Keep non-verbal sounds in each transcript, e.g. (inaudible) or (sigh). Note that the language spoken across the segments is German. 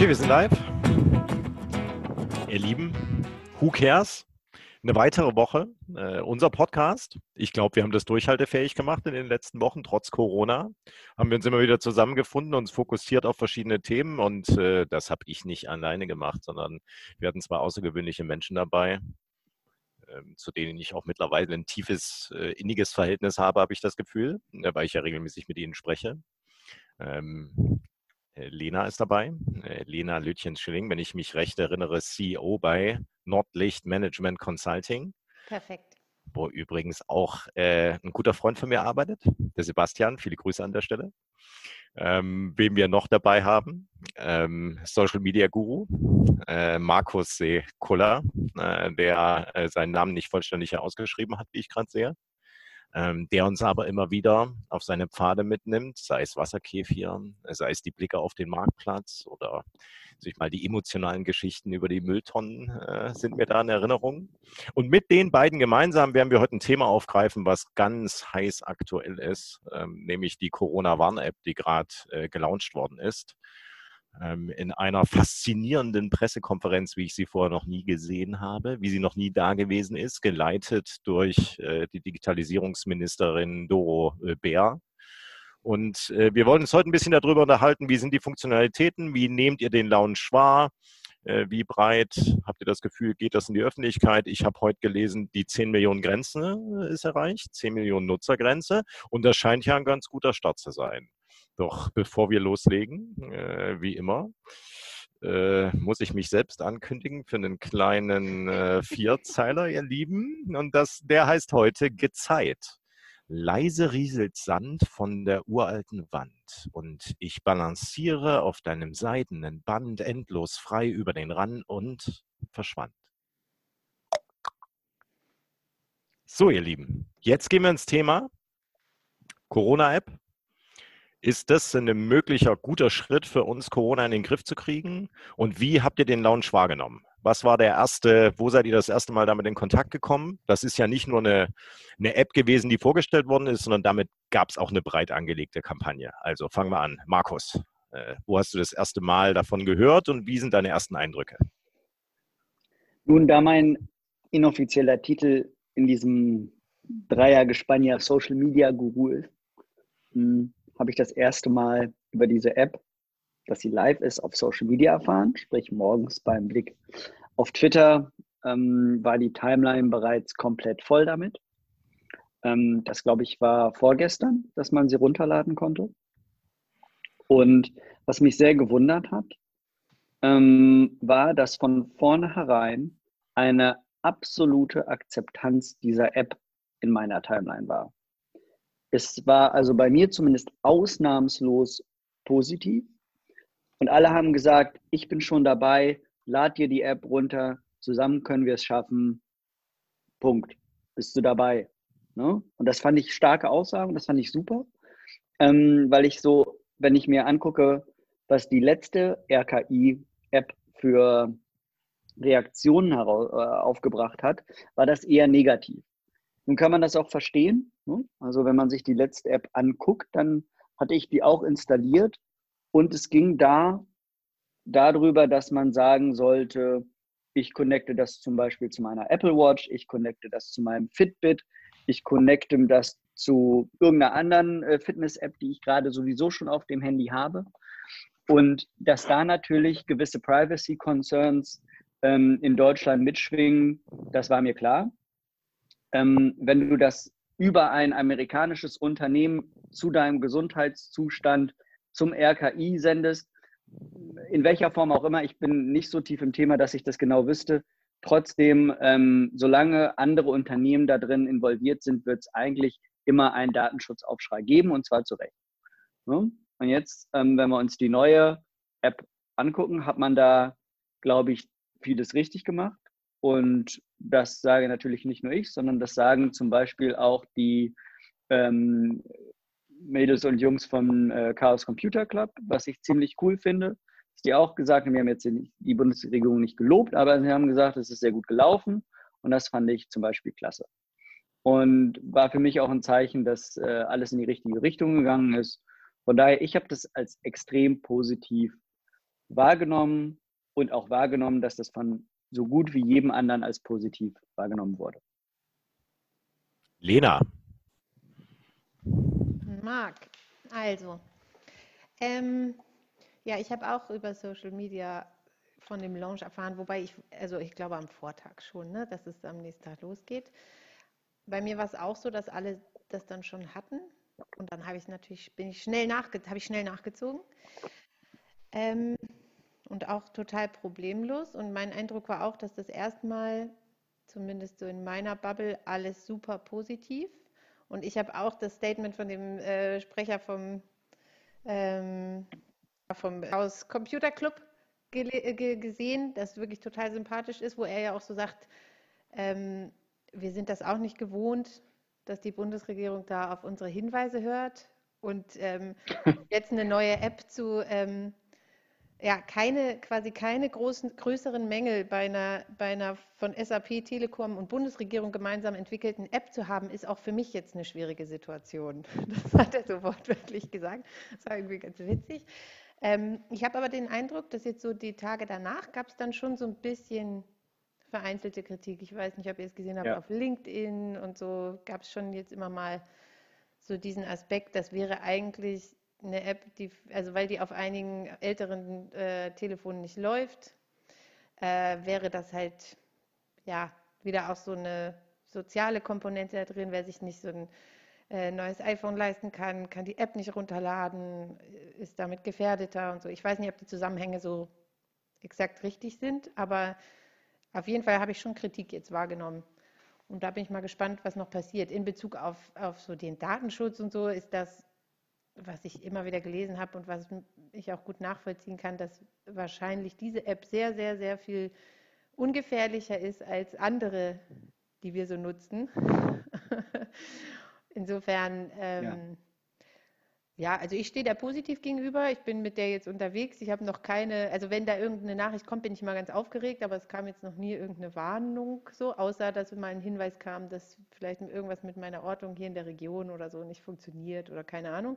Okay, wir sind live. Ihr Lieben, who cares? Eine weitere Woche, äh, unser Podcast. Ich glaube, wir haben das durchhaltefähig gemacht in den letzten Wochen, trotz Corona. Haben wir uns immer wieder zusammengefunden, uns fokussiert auf verschiedene Themen und äh, das habe ich nicht alleine gemacht, sondern wir hatten zwei außergewöhnliche Menschen dabei, äh, zu denen ich auch mittlerweile ein tiefes, äh, inniges Verhältnis habe, habe ich das Gefühl, äh, weil ich ja regelmäßig mit ihnen spreche. Äh, Lena ist dabei, äh, Lena Lütjens-Schilling, wenn ich mich recht erinnere, CEO bei Nordlicht Management Consulting. Perfekt. Wo übrigens auch äh, ein guter Freund von mir arbeitet, der Sebastian. Viele Grüße an der Stelle. Ähm, wem wir noch dabei haben, ähm, Social Media Guru, äh, Markus C. Kuller, äh, der äh, seinen Namen nicht vollständig ausgeschrieben hat, wie ich gerade sehe ähm, der uns aber immer wieder auf seine Pfade mitnimmt, sei es Wasserkäfir, sei es die Blicke auf den Marktplatz oder sich mal die emotionalen Geschichten über die Mülltonnen äh, sind mir da in Erinnerung. Und mit den beiden gemeinsam werden wir heute ein Thema aufgreifen, was ganz heiß aktuell ist, ähm, nämlich die Corona-Warn-App, die gerade äh, gelauncht worden ist. Ähm, in einer faszinierenden Pressekonferenz, wie ich sie vorher noch nie gesehen habe, wie sie noch nie da gewesen ist, geleitet durch äh, die Digitalisierungsministerin Doro äh, Bär. Und äh, wir wollen uns heute ein bisschen darüber unterhalten, wie sind die Funktionalitäten, wie nehmt ihr den Lounge wahr, wie breit habt ihr das Gefühl, geht das in die Öffentlichkeit? Ich habe heute gelesen, die 10 Millionen Grenze ist erreicht, 10 Millionen Nutzergrenze und das scheint ja ein ganz guter Start zu sein. Doch bevor wir loslegen, äh, wie immer, äh, muss ich mich selbst ankündigen für einen kleinen äh, Vierzeiler, ihr Lieben. Und das, der heißt heute Gezeit. Leise rieselt Sand von der uralten Wand und ich balanciere auf deinem seidenen Band endlos frei über den Rand und verschwand. So, ihr Lieben, jetzt gehen wir ins Thema Corona-App ist das ein möglicher guter Schritt für uns, Corona in den Griff zu kriegen? Und wie habt ihr den Launch wahrgenommen? Was war der erste, wo seid ihr das erste Mal damit in Kontakt gekommen? Das ist ja nicht nur eine, eine App gewesen, die vorgestellt worden ist, sondern damit gab es auch eine breit angelegte Kampagne. Also fangen wir an. Markus, äh, wo hast du das erste Mal davon gehört und wie sind deine ersten Eindrücke? Nun, da mein inoffizieller Titel in diesem Dreiergespann ja Social Media Guru ist, hm, habe ich das erste Mal über diese App, dass sie live ist, auf Social Media erfahren. Sprich, morgens beim Blick auf Twitter ähm, war die Timeline bereits komplett voll damit. Ähm, das, glaube ich, war vorgestern, dass man sie runterladen konnte. Und was mich sehr gewundert hat, ähm, war, dass von vornherein eine absolute Akzeptanz dieser App in meiner Timeline war. Es war also bei mir zumindest ausnahmslos positiv. Und alle haben gesagt, ich bin schon dabei, lad dir die App runter, zusammen können wir es schaffen. Punkt. Bist du dabei? Ne? Und das fand ich starke Aussagen, das fand ich super, ähm, weil ich so, wenn ich mir angucke, was die letzte RKI-App für Reaktionen äh, aufgebracht hat, war das eher negativ. Nun kann man das auch verstehen. Also wenn man sich die letzte App anguckt, dann hatte ich die auch installiert und es ging da darüber, dass man sagen sollte, ich connecte das zum Beispiel zu meiner Apple Watch, ich connecte das zu meinem Fitbit, ich connecte das zu irgendeiner anderen äh, Fitness-App, die ich gerade sowieso schon auf dem Handy habe. Und dass da natürlich gewisse Privacy-Concerns ähm, in Deutschland mitschwingen, das war mir klar ähm, wenn du das über ein amerikanisches Unternehmen zu deinem Gesundheitszustand zum RKI sendest, in welcher Form auch immer, ich bin nicht so tief im Thema, dass ich das genau wüsste. Trotzdem, ähm, solange andere Unternehmen da drin involviert sind, wird es eigentlich immer einen Datenschutzaufschrei geben und zwar zu Recht. So? Und jetzt, ähm, wenn wir uns die neue App angucken, hat man da, glaube ich, vieles richtig gemacht. Und das sage natürlich nicht nur ich, sondern das sagen zum Beispiel auch die ähm, Mädels und Jungs vom äh, Chaos Computer Club, was ich ziemlich cool finde. Dass die auch gesagt haben, wir haben jetzt die Bundesregierung nicht gelobt, aber sie haben gesagt, es ist sehr gut gelaufen und das fand ich zum Beispiel klasse. Und war für mich auch ein Zeichen, dass äh, alles in die richtige Richtung gegangen ist. Von daher, ich habe das als extrem positiv wahrgenommen und auch wahrgenommen, dass das von so gut wie jedem anderen als positiv wahrgenommen wurde. Lena. Marc, also, ähm, ja, ich habe auch über Social Media von dem Launch erfahren, wobei ich, also ich glaube am Vortag schon, ne, dass es am nächsten Tag losgeht. Bei mir war es auch so, dass alle das dann schon hatten. Und dann habe ich natürlich, bin ich schnell nachge habe ich schnell nachgezogen. Ähm, und auch total problemlos. Und mein Eindruck war auch, dass das erstmal, zumindest so in meiner Bubble, alles super positiv. Und ich habe auch das Statement von dem äh, Sprecher vom, ähm, vom aus Computer Club gesehen, das wirklich total sympathisch ist, wo er ja auch so sagt, ähm, wir sind das auch nicht gewohnt, dass die Bundesregierung da auf unsere Hinweise hört und ähm, jetzt eine neue App zu ähm, ja, keine, quasi keine großen, größeren Mängel bei einer, bei einer von SAP, Telekom und Bundesregierung gemeinsam entwickelten App zu haben, ist auch für mich jetzt eine schwierige Situation. (laughs) Das hat er so wortwörtlich gesagt. Das war irgendwie ganz witzig. Ähm, ich habe aber den Eindruck, dass jetzt so die Tage danach gab es dann schon so ein bisschen vereinzelte Kritik. Ich weiß nicht, ob ihr es gesehen habt, ja. auf LinkedIn und so gab es schon jetzt immer mal so diesen Aspekt, das wäre eigentlich eine App, die, also weil die auf einigen älteren äh, Telefonen nicht läuft, äh, wäre das halt ja wieder auch so eine soziale Komponente da drin, wer sich nicht so ein äh, neues iPhone leisten kann, kann die App nicht runterladen, ist damit gefährdeter und so. Ich weiß nicht, ob die Zusammenhänge so exakt richtig sind, aber auf jeden Fall habe ich schon Kritik jetzt wahrgenommen. Und da bin ich mal gespannt, was noch passiert. In Bezug auf, auf so den Datenschutz und so ist das, was ich immer wieder gelesen habe und was ich auch gut nachvollziehen kann, dass wahrscheinlich diese App sehr, sehr, sehr viel ungefährlicher ist als andere, die wir so nutzen. (laughs) Insofern ähm, ja. Ja, also ich stehe da positiv gegenüber. Ich bin mit der jetzt unterwegs. Ich habe noch keine, also wenn da irgendeine Nachricht kommt, bin ich mal ganz aufgeregt, aber es kam jetzt noch nie irgendeine Warnung so, außer dass mal ein Hinweis kam, dass vielleicht irgendwas mit meiner Ortung hier in der Region oder so nicht funktioniert oder keine Ahnung.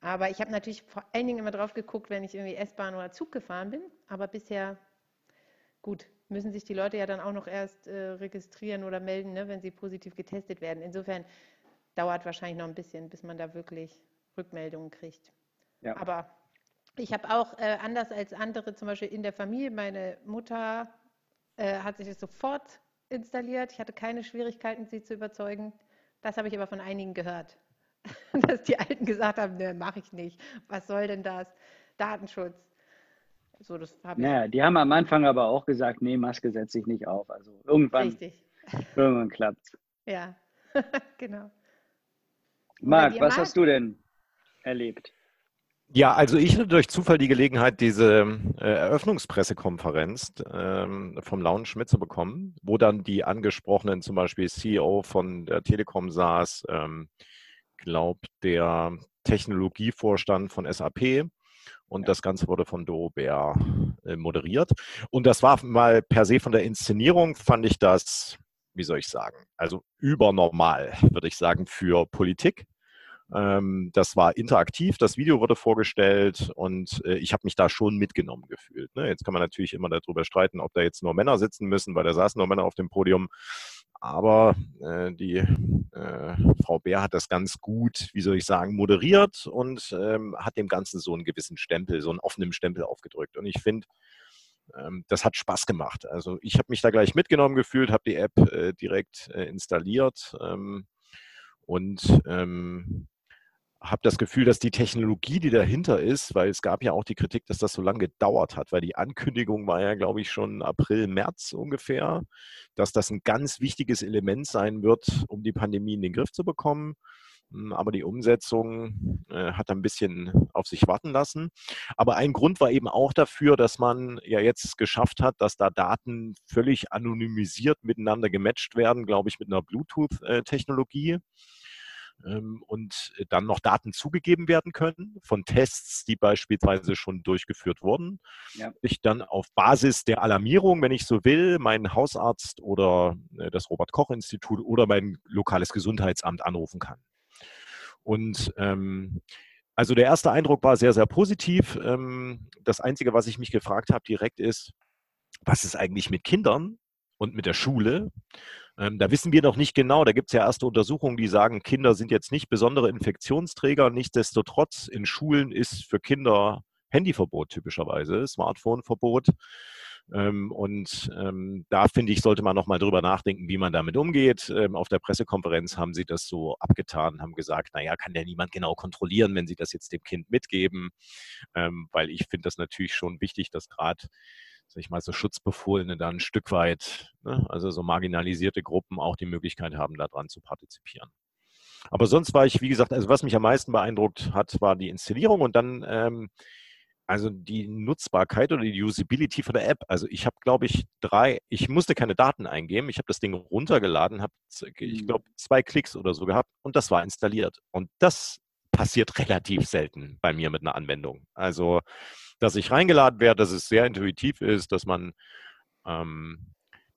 Aber ich habe natürlich vor allen Dingen immer drauf geguckt, wenn ich irgendwie S-Bahn oder Zug gefahren bin. Aber bisher, gut, müssen sich die Leute ja dann auch noch erst äh, registrieren oder melden, ne, wenn sie positiv getestet werden. Insofern dauert wahrscheinlich noch ein bisschen, bis man da wirklich Rückmeldungen kriegt. Ja. Aber ich habe auch, äh, anders als andere, zum Beispiel in der Familie, meine Mutter äh, hat sich das sofort installiert. Ich hatte keine Schwierigkeiten, sie zu überzeugen. Das habe ich aber von einigen gehört, (laughs) dass die Alten gesagt haben, ne, mache ich nicht. Was soll denn das? Datenschutz. So, das hab naja, die haben am Anfang aber auch gesagt, nee, Maske setze ich nicht auf. Also irgendwann, Richtig. irgendwann klappt Ja, (laughs) genau. Marc, was hast du denn erlebt? Ja, also ich hatte durch Zufall die Gelegenheit, diese äh, Eröffnungspressekonferenz ähm, vom Lounge mitzubekommen, wo dann die angesprochenen, zum Beispiel CEO von der Telekom saß, ähm, glaubt der Technologievorstand von SAP und das Ganze wurde von Doro Bär äh, moderiert. Und das war mal per se von der Inszenierung, fand ich das, wie soll ich sagen, also übernormal, würde ich sagen, für Politik. Ähm, das war interaktiv, das Video wurde vorgestellt und äh, ich habe mich da schon mitgenommen gefühlt. Ne? Jetzt kann man natürlich immer darüber streiten, ob da jetzt nur Männer sitzen müssen, weil da saßen nur Männer auf dem Podium. Aber äh, die äh, Frau Bär hat das ganz gut, wie soll ich sagen, moderiert und ähm, hat dem Ganzen so einen gewissen Stempel, so einen offenen Stempel aufgedrückt. Und ich finde, ähm, das hat Spaß gemacht. Also ich habe mich da gleich mitgenommen gefühlt, habe die App äh, direkt äh, installiert ähm, und ähm, habe das Gefühl, dass die Technologie, die dahinter ist, weil es gab ja auch die Kritik, dass das so lange gedauert hat, weil die Ankündigung war ja, glaube ich, schon April, März ungefähr, dass das ein ganz wichtiges Element sein wird, um die Pandemie in den Griff zu bekommen. Hm, aber die Umsetzung äh, hat ein bisschen auf sich warten lassen. Aber ein Grund war eben auch dafür, dass man ja jetzt geschafft hat, dass da Daten völlig anonymisiert miteinander gematcht werden, glaube ich, mit einer Bluetooth-Technologie. Äh, und dann noch Daten zugegeben werden können von Tests, die beispielsweise schon durchgeführt wurden. Ja. Ich dann auf Basis der Alarmierung, wenn ich so will, meinen Hausarzt oder äh, das Robert-Koch-Institut oder mein lokales Gesundheitsamt anrufen kann. Und ähm, Also der erste Eindruck war sehr, sehr positiv. Ähm, das Einzige, was ich mich gefragt habe direkt ist, was ist eigentlich mit Kindern und mit der Schule? Ähm, da wissen wir noch nicht genau. Da gibt es ja erste Untersuchungen, die sagen, Kinder sind jetzt nicht besondere Infektionsträger. Nichtsdestotrotz in Schulen ist für Kinder Handyverbot typischerweise, Smartphoneverbot. Ähm, und ähm, da finde ich, sollte man nochmal drüber nachdenken, wie man damit umgeht. Ähm, auf der Pressekonferenz haben sie das so abgetan, haben gesagt, naja, kann ja niemand genau kontrollieren, wenn sie das jetzt dem Kind mitgeben. Ähm, weil ich finde das natürlich schon wichtig, dass gerade sag ich mal, so Schutzbefohlene dann ein Stück weit, ne, also so marginalisierte Gruppen auch die Möglichkeit haben, daran zu partizipieren. Aber sonst war ich, wie gesagt, also was mich am meisten beeindruckt hat, war die Inszenierung und dann ähm, also die Nutzbarkeit oder die Usability von der App. Also ich habe, glaube ich, drei, ich musste keine Daten eingeben. Ich habe das Ding runtergeladen, habe, ich mhm. glaube, zwei Klicks oder so gehabt und das war installiert. Und das passiert relativ selten bei mir mit einer Anwendung. Also, dass ich reingeladen werde, dass es sehr intuitiv ist, dass man ähm,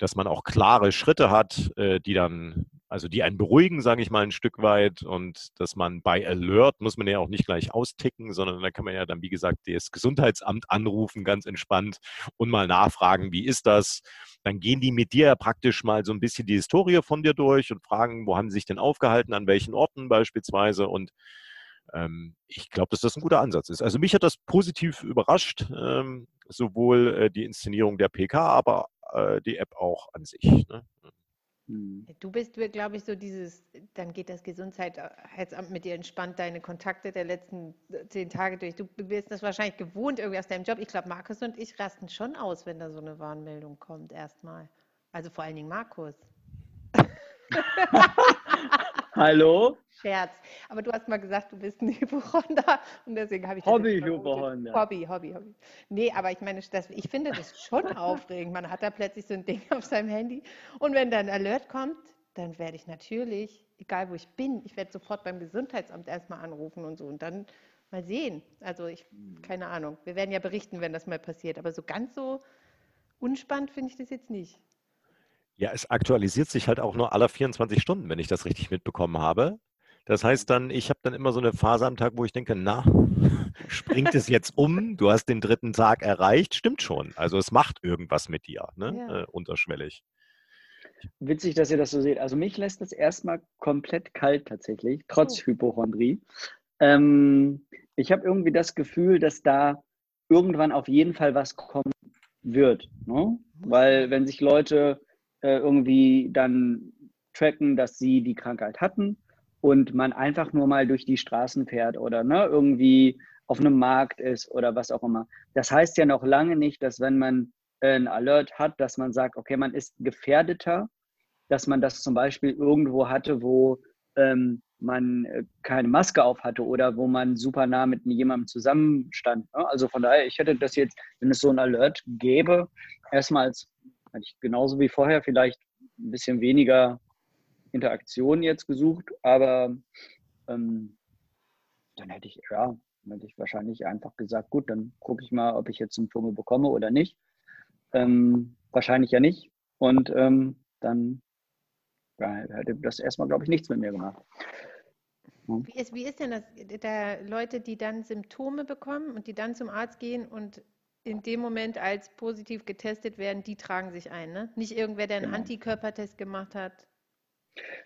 dass man auch klare Schritte hat, äh, die dann, also die einen beruhigen, sage ich mal, ein Stück weit und dass man bei Alert muss man ja auch nicht gleich austicken, sondern da kann man ja dann, wie gesagt, das Gesundheitsamt anrufen, ganz entspannt und mal nachfragen, wie ist das? Dann gehen die mit dir praktisch mal so ein bisschen die Historie von dir durch und fragen, wo haben sie sich denn aufgehalten, an welchen Orten beispielsweise und ich glaube, dass das ein guter Ansatz ist. Also mich hat das positiv überrascht, ähm, sowohl äh, die Inszenierung der PK, aber äh, die App auch an sich. Ne? Hm. Du bist, glaube ich, so dieses, dann geht das Gesundheitsamt mit dir entspannt deine Kontakte der letzten äh, zehn Tage durch. Du bist das wahrscheinlich gewohnt irgendwie aus deinem Job. Ich glaube, Markus und ich rasten schon aus, wenn da so eine Warnmeldung kommt, erstmal. Also vor allen Dingen Markus. (laughs) (laughs) (laughs) Hallo? Scherz. Aber du hast mal gesagt, du bist ein (laughs) Hypochonder und deswegen habe ich Hobby-Hypochonder. Hobby, Hobby, Hobby. Nee, aber ich meine, das, ich finde das schon (laughs) aufregend. Man hat da plötzlich so ein Ding auf seinem Handy und wenn dann ein Alert kommt, dann werde ich natürlich, egal wo ich bin, ich werde sofort beim Gesundheitsamt erstmal anrufen und so und dann mal sehen. Also ich, keine Ahnung. Wir werden ja berichten, wenn das mal passiert. Aber so ganz so unspannend finde ich das jetzt nicht. Ja, es aktualisiert sich halt auch nur alle 24 Stunden, wenn ich das richtig mitbekommen habe. Das heißt dann, ich habe dann immer so eine Phase am Tag, wo ich denke, na, (laughs) springt es jetzt (laughs) um? Du hast den dritten Tag erreicht. Stimmt schon. Also es macht irgendwas mit dir, ne? Ja. Äh, unterschwellig. Witzig, dass ihr das so seht. Also mich lässt das erstmal komplett kalt tatsächlich, trotz oh. Hypochondrie. Ähm, ich habe irgendwie das Gefühl, dass da irgendwann auf jeden Fall was kommen wird. Ne? Weil wenn sich Leute äh, irgendwie dann tracken, dass sie die Krankheit hatten und man einfach nur mal durch die Straßen fährt oder ne, irgendwie auf einem Markt ist oder was auch immer. Das heißt ja noch lange nicht, dass wenn man äh, ein Alert hat, dass man sagt, okay, man ist gefährdeter, dass man das zum Beispiel irgendwo hatte, wo ähm, man äh, keine Maske auf hatte oder wo man super nah mit jemandem zusammenstand. Ne? Also von daher, ich hätte das jetzt, wenn es so ein Alert gäbe, erstmal als hatte ich genauso wie vorher vielleicht ein bisschen weniger Interaktion jetzt gesucht, aber ähm, dann hätte ich, ja, hätte ich wahrscheinlich einfach gesagt, gut, dann gucke ich mal, ob ich jetzt Symptome bekomme oder nicht. Ähm, wahrscheinlich ja nicht. Und ähm, dann ja, hätte das erstmal, glaube ich, nichts mit mir gemacht. Wie ist, wie ist denn das, da Leute, die dann Symptome bekommen und die dann zum Arzt gehen und in dem Moment als positiv getestet werden, die tragen sich ein, ne? Nicht irgendwer, der einen genau. Antikörpertest gemacht hat.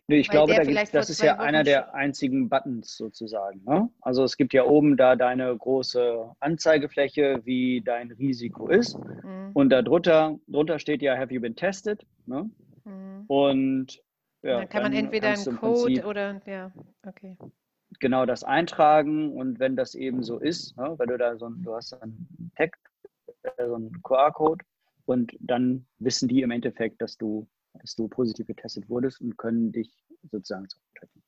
Nee, ich glaube, da das ist ja einer der einzigen Buttons sozusagen. Ne? Also es gibt ja oben da deine große Anzeigefläche, wie dein Risiko ist. Mhm. Und darunter drunter steht ja, have you been tested? Ne? Mhm. Und ja, dann kann man entweder einen Code oder ja, okay. Genau das eintragen und wenn das eben so ist, ne, weil du da so ein, du hast einen Text so einen QR-Code und dann wissen die im Endeffekt, dass du, dass du positiv getestet wurdest und können dich sozusagen zurücktreffen.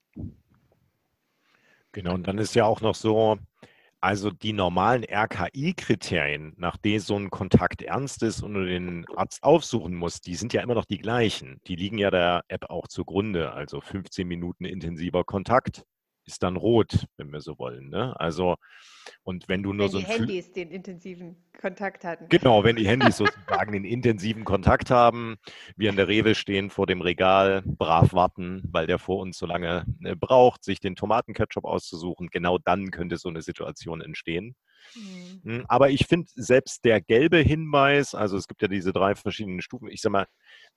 Genau, und dann ist ja auch noch so, also die normalen RKI-Kriterien, nach denen so ein Kontakt ernst ist und du den Arzt aufsuchen musst, die sind ja immer noch die gleichen. Die liegen ja der App auch zugrunde. Also 15 Minuten intensiver Kontakt ist dann rot, wenn wir so wollen. Ne? Also, und wenn du nur wenn so die Handys den intensiven Kontakt hatten. Genau, wenn die Handys (laughs) sozusagen den intensiven Kontakt haben, wir in der Rewe stehen vor dem Regal, brav warten, weil der vor uns so lange äh, braucht, sich den Tomatenketchup auszusuchen, genau dann könnte so eine Situation entstehen. Mhm. Hm, aber ich finde, selbst der gelbe Hinweis, also es gibt ja diese drei verschiedenen Stufen, ich sag mal,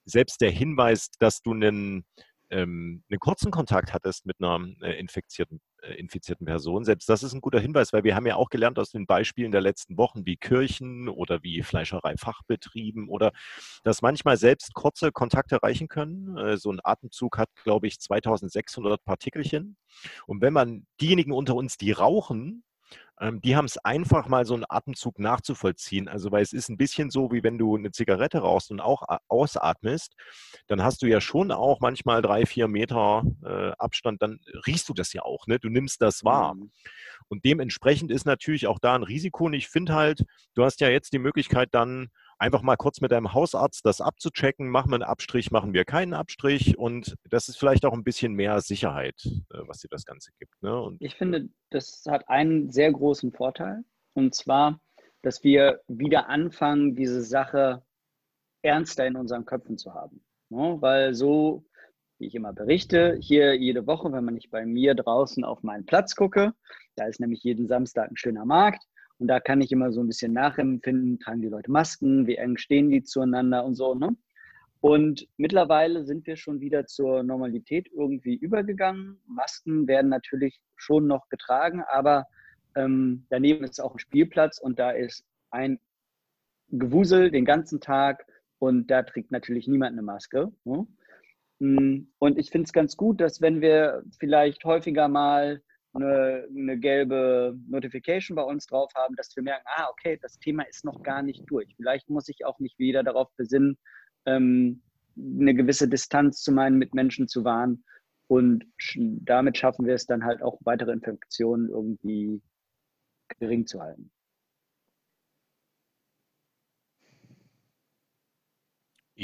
selbst der Hinweis, dass du einen ähm, einen kurzen Kontakt hattest mit einer äh, infizierten, äh, infizierten Person, selbst das ist ein guter Hinweis, weil wir haben ja auch gelernt aus den Beispielen der letzten Wochen, wie Kirchen oder wie Fleischereifachbetrieben oder dass manchmal selbst kurze Kontakte reichen können. Äh, so ein Atemzug hat, glaube ich, 2600 Partikelchen. Und wenn man diejenigen unter uns, die rauchen, die haben es einfach mal so einen Atemzug nachzuvollziehen. Also, weil es ist ein bisschen so, wie wenn du eine Zigarette rauchst und auch ausatmest, dann hast du ja schon auch manchmal drei, vier Meter äh, Abstand, dann riechst du das ja auch, ne? Du nimmst das wahr. Mhm. Und dementsprechend ist natürlich auch da ein Risiko. Und ich finde halt, du hast ja jetzt die Möglichkeit dann einfach mal kurz mit deinem Hausarzt das abzuchecken. Machen wir einen Abstrich, machen wir keinen Abstrich. Und das ist vielleicht auch ein bisschen mehr Sicherheit, äh, was dir das Ganze gibt. Ne? Ich finde, das hat einen sehr großen Vorteil. Und zwar, dass wir wieder anfangen, diese Sache ernster in unseren Köpfen zu haben. Ne? Weil so, wie ich immer berichte, hier jede Woche, wenn man nicht bei mir draußen auf meinen Platz gucke, da ist nämlich jeden Samstag ein schöner Markt, und da kann ich immer so ein bisschen nachempfinden, tragen die Leute Masken, wie eng stehen die zueinander und so. Ne? Und mittlerweile sind wir schon wieder zur Normalität irgendwie übergegangen. Masken werden natürlich schon noch getragen, aber ähm, daneben ist auch ein Spielplatz und da ist ein Gewusel den ganzen Tag und da trägt natürlich niemand eine Maske. Ne? Mm, und ich finde es ganz gut, dass wenn wir vielleicht häufiger mal eine, eine, gelbe Notification bei uns drauf haben, dass wir merken, ah, okay, das Thema ist noch gar nicht durch. Vielleicht muss ich auch nicht wieder darauf besinnen, ähm, eine gewisse Distanz zu meinen Mitmenschen zu wahren. Und damit schaffen wir es dann halt auch, weitere Infektionen irgendwie gering zu halten.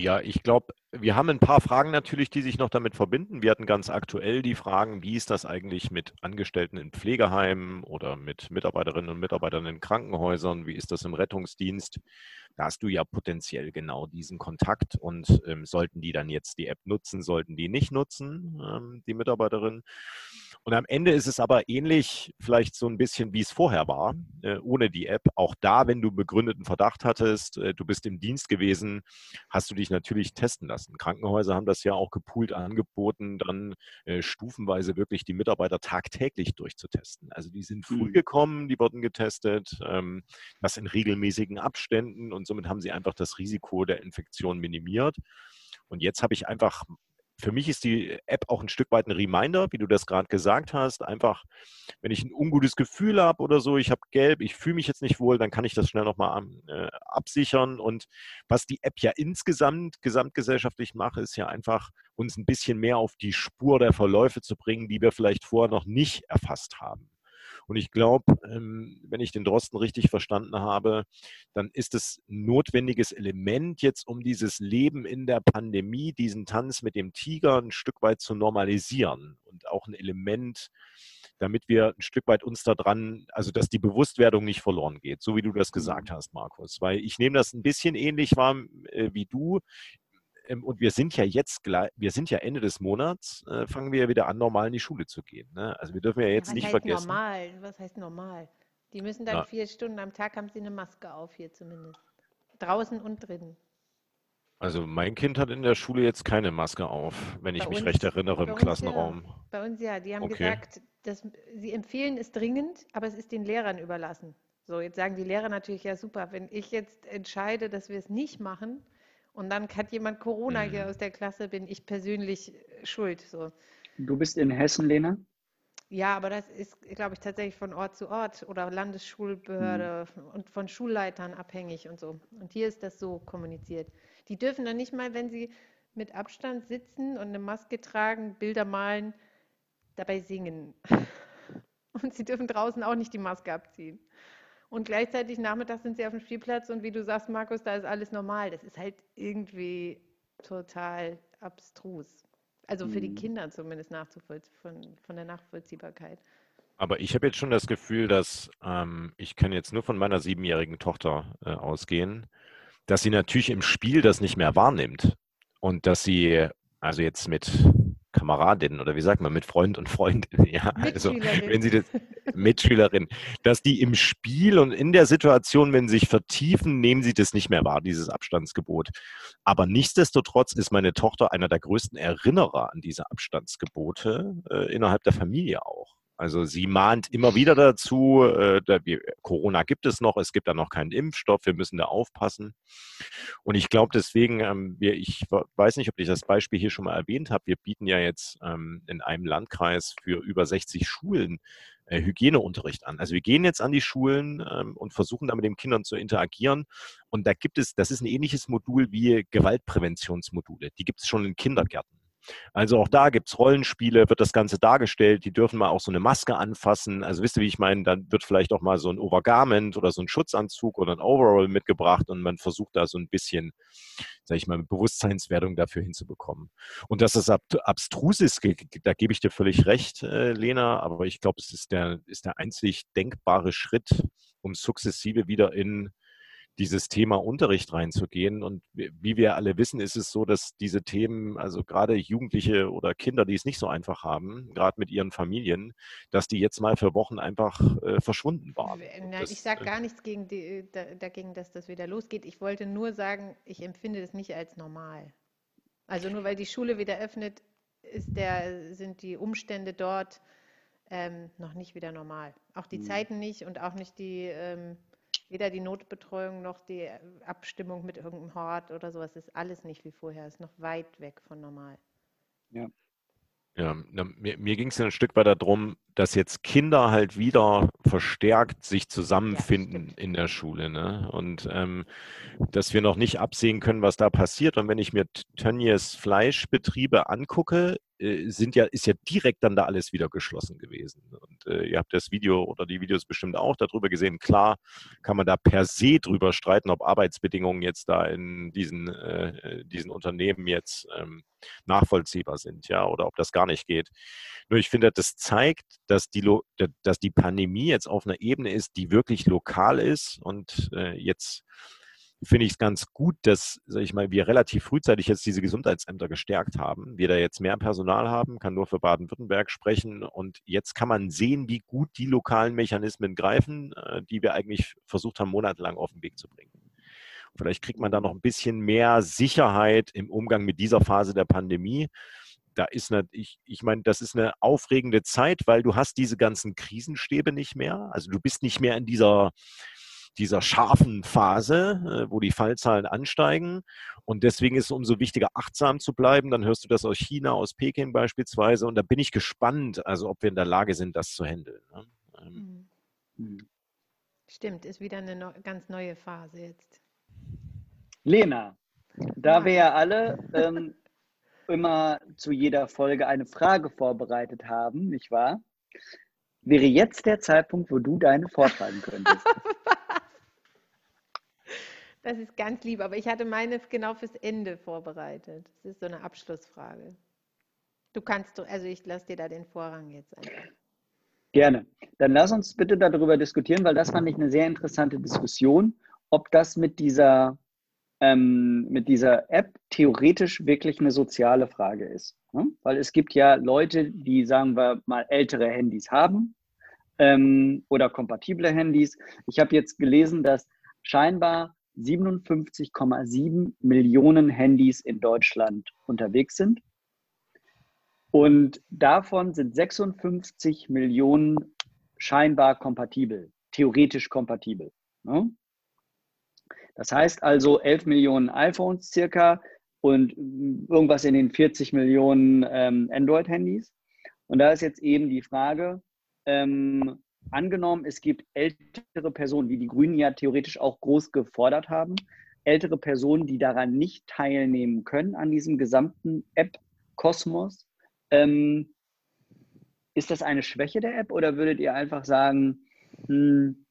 Ja, ich glaube, wir haben ein paar Fragen natürlich, die sich noch damit verbinden. Wir hatten ganz aktuell die Fragen, wie ist das eigentlich mit Angestellten in Pflegeheimen oder mit Mitarbeiterinnen und Mitarbeitern in Krankenhäusern? Wie ist das im Rettungsdienst? Da hast du ja potenziell genau diesen Kontakt und ähm, sollten die dann jetzt die App nutzen, sollten die nicht nutzen, ähm, die Mitarbeiterinnen. Und am Ende ist es aber ähnlich, vielleicht so ein bisschen, wie es vorher war, äh, ohne die App. Auch da, wenn du begründeten Verdacht hattest, äh, du bist im Dienst gewesen, hast du dich natürlich testen lassen. Krankenhäuser haben das ja auch gepoolt angeboten, dann äh, stufenweise wirklich die Mitarbeiter tagtäglich durchzutesten. Also die sind früh mhm. gekommen, die wurden getestet, ähm, das in regelmäßigen Abständen und somit haben sie einfach das Risiko der Infektion minimiert. Und jetzt habe ich einfach für mich ist die App auch ein Stück weit ein Reminder, wie du das gerade gesagt hast. Einfach, wenn ich ein ungutes Gefühl habe oder so, ich habe gelb, ich fühle mich jetzt nicht wohl, dann kann ich das schnell nochmal äh, absichern. Und was die App ja insgesamt gesamtgesellschaftlich macht, ist ja einfach, uns ein bisschen mehr auf die Spur der Verläufe zu bringen, die wir vielleicht vorher noch nicht erfasst haben. Und ich glaube, ähm, wenn ich den Drosten richtig verstanden habe, dann ist es ein notwendiges Element jetzt, um dieses Leben in der Pandemie, diesen Tanz mit dem Tiger ein Stück weit zu normalisieren und auch ein Element, damit wir ein Stück weit uns daran, also dass die Bewusstwerdung nicht verloren geht, so wie du das gesagt mhm. hast, Markus. Weil ich nehme das ein bisschen ähnlich wahr äh, wie du. Ähm, und wir sind ja jetzt, wir sind ja Ende des Monats, äh, fangen wir ja wieder an, normal in die Schule zu gehen. Ne? Also wir dürfen ja jetzt Was nicht heißt vergessen. normal? Was heißt normal? Die müssen dann Ja. vier Stunden am Tag haben sie eine Maske auf hier zumindest. Draußen und drin. Also mein Kind hat in der Schule jetzt keine Maske auf, wenn ich Bei mich uns- recht erinnere im uns ja. Klassenraum. Bei uns ja, die haben Okay. gesagt, dass, sie empfehlen es dringend, aber es ist den Lehrern überlassen. So, jetzt sagen die Lehrer natürlich, ja super, wenn ich jetzt entscheide, dass wir es nicht machen und dann hat jemand Corona hier Mhm. aus der Klasse, bin ich persönlich äh, schuld. So. Du bist in Hessen, Lena? Ja, aber das ist, glaube ich, tatsächlich von Ort zu Ort oder Landesschulbehörde und von Schulleitern abhängig und so. Und hier ist das so kommuniziert. Die dürfen dann nicht mal, wenn sie mit Abstand sitzen und eine Maske tragen, Bilder malen, dabei singen. (laughs) Und sie dürfen draußen auch nicht die Maske abziehen. Und gleichzeitig nachmittags sind sie auf dem Spielplatz und wie du sagst, Markus, da ist alles normal. Das ist halt irgendwie total abstrus. Also für die Mhm. Kinder zumindest nachzuvollziehen, von, von der Nachvollziehbarkeit. Aber ich habe jetzt schon das Gefühl, dass ähm, ich kann jetzt nur von meiner siebenjährigen Tochter äh, ausgehen, dass sie natürlich im Spiel das nicht mehr wahrnimmt und dass sie also jetzt mit Kameradinnen oder wie sagt man, mit Freund und Freundin, (laughs) ja, also wenn sie das Mitschülerin, dass die im Spiel und in der Situation, wenn sie sich vertiefen, nehmen sie das nicht mehr wahr, dieses Abstandsgebot. Aber nichtsdestotrotz ist meine Tochter einer der größten Erinnerer an diese Abstandsgebote äh, innerhalb der Familie auch. Also sie mahnt immer wieder dazu, äh, da wir, Corona gibt es noch, es gibt da noch keinen Impfstoff, wir müssen da aufpassen. Und ich glaube deswegen, ähm, wir, ich we- weiß nicht, ob ich das Beispiel hier schon mal erwähnt habe, wir bieten ja jetzt ähm, in einem Landkreis für über 60 Schulen Hygieneunterricht an. Also wir gehen jetzt an die Schulen ähm, und versuchen da mit den Kindern zu interagieren. Und da gibt es, das ist ein ähnliches Modul wie Gewaltpräventionsmodule. Die gibt es schon in Kindergärten. Also auch da gibt es Rollenspiele, wird das Ganze dargestellt, die dürfen mal auch so eine Maske anfassen. Also wisst ihr, wie ich meine, dann wird vielleicht auch mal so ein Overgarment oder so ein Schutzanzug oder ein Overall mitgebracht und man versucht da so ein bisschen, sag ich mal, Bewusstseinswertung dafür hinzubekommen. Und dass das ab, abstrus ist, da gebe ich dir völlig recht, äh, Lena, aber ich glaube, es ist der, ist der einzig denkbare Schritt, um sukzessive wieder in dieses Thema Unterricht reinzugehen. Und wie wir alle wissen, ist es so, dass diese Themen, also gerade Jugendliche oder Kinder, die es nicht so einfach haben, gerade mit ihren Familien, dass die jetzt mal für Wochen einfach äh, verschwunden waren. Na, das, ich sage äh, gar nichts gegen die, da, dagegen, dass das wieder losgeht. Ich wollte nur sagen, ich empfinde das nicht als normal. Also nur weil die Schule wieder öffnet, der, sind die Umstände dort ähm, noch nicht wieder normal. Auch die Mhm. Zeiten nicht und auch nicht die, ähm, weder die Notbetreuung noch die äh, Abstimmung mit irgendeinem Hort oder sowas. Ist alles nicht wie vorher, ist noch weit weg von normal. Ja, na, mir, mir ging es ein Stück weit darum, dass jetzt Kinder halt wieder verstärkt sich zusammenfinden stimmt. in der Schule. Ne? Und ähm, dass wir noch nicht absehen können, was da passiert. Und wenn ich mir Tönnies Fleischbetriebe angucke, sind ja, ist ja direkt dann da alles wieder geschlossen gewesen. Und äh, ihr habt das Video oder die Videos bestimmt auch darüber gesehen. Klar kann man da per se drüber streiten, ob Arbeitsbedingungen jetzt da in diesen, äh, diesen Unternehmen jetzt ähm, nachvollziehbar sind, ja, oder ob das gar nicht geht. Nur ich finde, das zeigt, dass die, Lo- dass die Pandemie jetzt auf einer Ebene ist, die wirklich lokal ist und äh, jetzt finde ich es ganz gut, dass, sag ich mal, wir relativ frühzeitig jetzt diese Gesundheitsämter gestärkt haben. Wir da jetzt mehr Personal haben, kann nur für Baden-Württemberg sprechen. Und jetzt kann man sehen, wie gut die lokalen Mechanismen greifen, äh, die wir eigentlich versucht haben, monatelang auf den Weg zu bringen. Vielleicht kriegt man da noch ein bisschen mehr Sicherheit im Umgang mit dieser Phase der Pandemie. Da ist eine, ich, ich meine, das ist eine aufregende Zeit, weil du hast diese ganzen Krisenstäbe nicht mehr. Also du bist nicht mehr in dieser, dieser scharfen Phase, äh, wo die Fallzahlen ansteigen. Und deswegen ist es umso wichtiger, achtsam zu bleiben. Dann hörst du das aus China, aus Peking beispielsweise. Und da bin ich gespannt, also ob wir in der Lage sind, das zu handeln. Ne? Ähm, Mhm. Hm. Stimmt, ist wieder eine ganz neue Phase jetzt. Lena, da wir ja alle ähm, immer zu jeder Folge eine Frage vorbereitet haben, nicht wahr? Wäre jetzt der Zeitpunkt, wo du deine vortragen könntest. (laughs) Das ist ganz lieb, aber ich hatte meine genau fürs Ende vorbereitet. Das ist so eine Abschlussfrage. Du kannst, also ich lasse dir da den Vorrang jetzt einfach. Gerne. Dann lass uns bitte darüber diskutieren, weil das fand ich eine sehr interessante Diskussion, ob das mit dieser, ähm, mit dieser App theoretisch wirklich eine soziale Frage ist. Ne? Weil es gibt ja Leute, die, sagen wir mal, ältere Handys haben ähm, oder kompatible Handys. Ich habe jetzt gelesen, dass scheinbar 57,7 Millionen Handys in Deutschland unterwegs sind. Und davon sind 56 Millionen scheinbar kompatibel, theoretisch kompatibel. Ne? Das heißt also 11 Millionen iPhones circa und irgendwas in den 40 Millionen ähm, Android-Handys. Und da ist jetzt eben die Frage, ähm, angenommen, es gibt ältere Personen, die die Grünen ja theoretisch auch groß gefordert haben, ältere Personen, die daran nicht teilnehmen können, an diesem gesamten App-Kosmos. Ähm, ist das eine Schwäche der App oder würdet ihr einfach sagen, hm,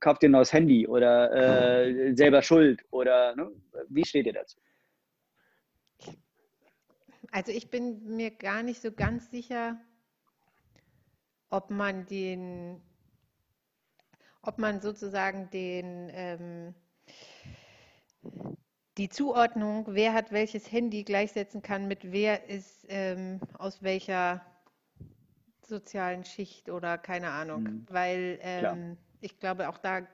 kauft ihr ein neues Handy oder äh, selber schuld oder ne? wie steht ihr dazu? also ich bin mir gar nicht so ganz sicher, ob man den, ob man sozusagen den, ähm, die Zuordnung, wer hat welches Handy gleichsetzen kann mit wer ist ähm, aus welcher sozialen Schicht oder keine Ahnung, mhm. weil ähm, ich glaube auch da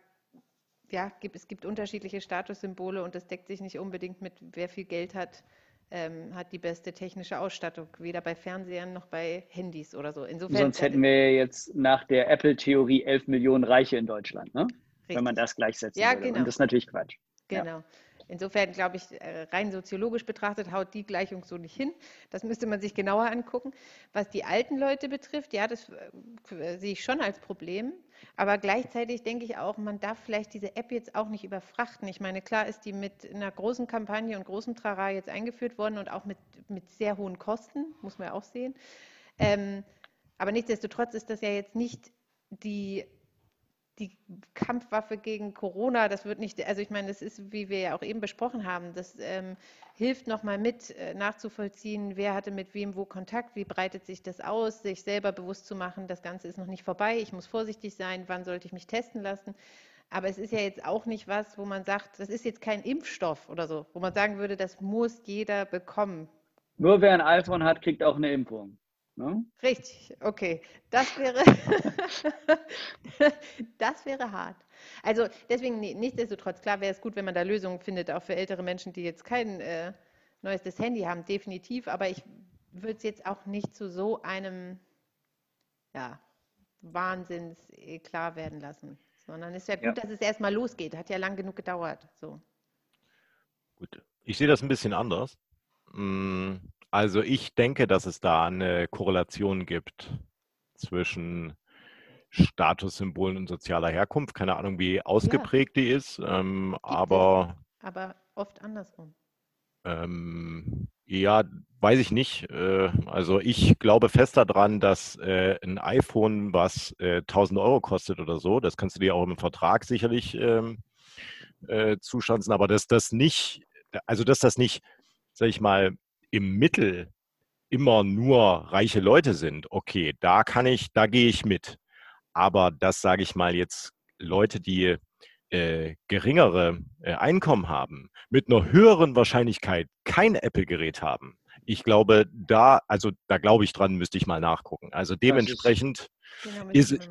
ja, gibt, es gibt unterschiedliche Statussymbole und das deckt sich nicht unbedingt mit wer viel Geld hat, ähm, hat die beste technische Ausstattung, weder bei Fernsehern noch bei Handys oder so. Insofern, Sonst hätten wir jetzt nach der Apple-Theorie 11 Millionen Reiche in Deutschland, ne? wenn man das gleichsetzen ja, würde. Genau. Und das ist natürlich Quatsch. Genau. Ja. Insofern glaube ich, äh, rein soziologisch betrachtet haut die Gleichung so nicht hin. Das müsste man sich genauer angucken. Was die alten Leute betrifft, ja, das äh, sehe ich schon als Problem. Aber gleichzeitig denke ich auch, man darf vielleicht diese App jetzt auch nicht überfrachten. Ich meine, klar ist die mit einer großen Kampagne und großem Trara jetzt eingeführt worden und auch mit, mit sehr hohen Kosten, muss man ja auch sehen. Ähm, aber nichtsdestotrotz ist das ja jetzt nicht die die Kampfwaffe gegen Corona, das wird nicht, also ich meine, das ist, wie wir ja auch eben besprochen haben, das ähm, hilft nochmal mit äh, nachzuvollziehen, wer hatte mit wem wo Kontakt, wie breitet sich das aus, sich selber bewusst zu machen, das Ganze ist noch nicht vorbei, ich muss vorsichtig sein, wann sollte ich mich testen lassen. Aber es ist ja jetzt auch nicht was, wo man sagt, das ist jetzt kein Impfstoff oder so, wo man sagen würde, das muss jeder bekommen. Nur wer ein iPhone hat, kriegt auch eine Impfung. Ne? Richtig, okay. Das wäre, (laughs) das wäre hart. Also deswegen, nichtsdestotrotz, klar wäre es gut, wenn man da Lösungen findet, auch für ältere Menschen, die jetzt kein äh, neuestes Handy haben, definitiv. Aber ich würde es jetzt auch nicht zu so einem ja, Wahnsinns klar werden lassen. Sondern es ist ja gut, ja. dass es erstmal losgeht. Hat ja lang genug gedauert. So. Gut. Ich sehe das ein bisschen anders. Hm also ich denke, dass es da eine Korrelation gibt zwischen Statussymbolen und sozialer Herkunft. Keine Ahnung, wie ausgeprägt ja. die ist, ähm, aber. Aber oft andersrum. Ähm, ja, weiß ich nicht. Äh, also ich glaube fest daran, dass äh, ein iPhone, was äh, 1000 Euro kostet oder so, das kannst du dir auch im Vertrag sicherlich ähm, äh, zuschanzen, aber dass das nicht, also dass das nicht, sag ich mal, im Mittel immer nur reiche Leute sind, okay, da kann ich, da gehe ich mit. Aber das sage ich mal jetzt Leute, die äh, geringere äh, Einkommen haben, mit einer höheren Wahrscheinlichkeit kein Apple-Gerät haben. Ich glaube, da, also da glaube ich dran, müsste ich mal nachgucken. Also dementsprechend ist, ist,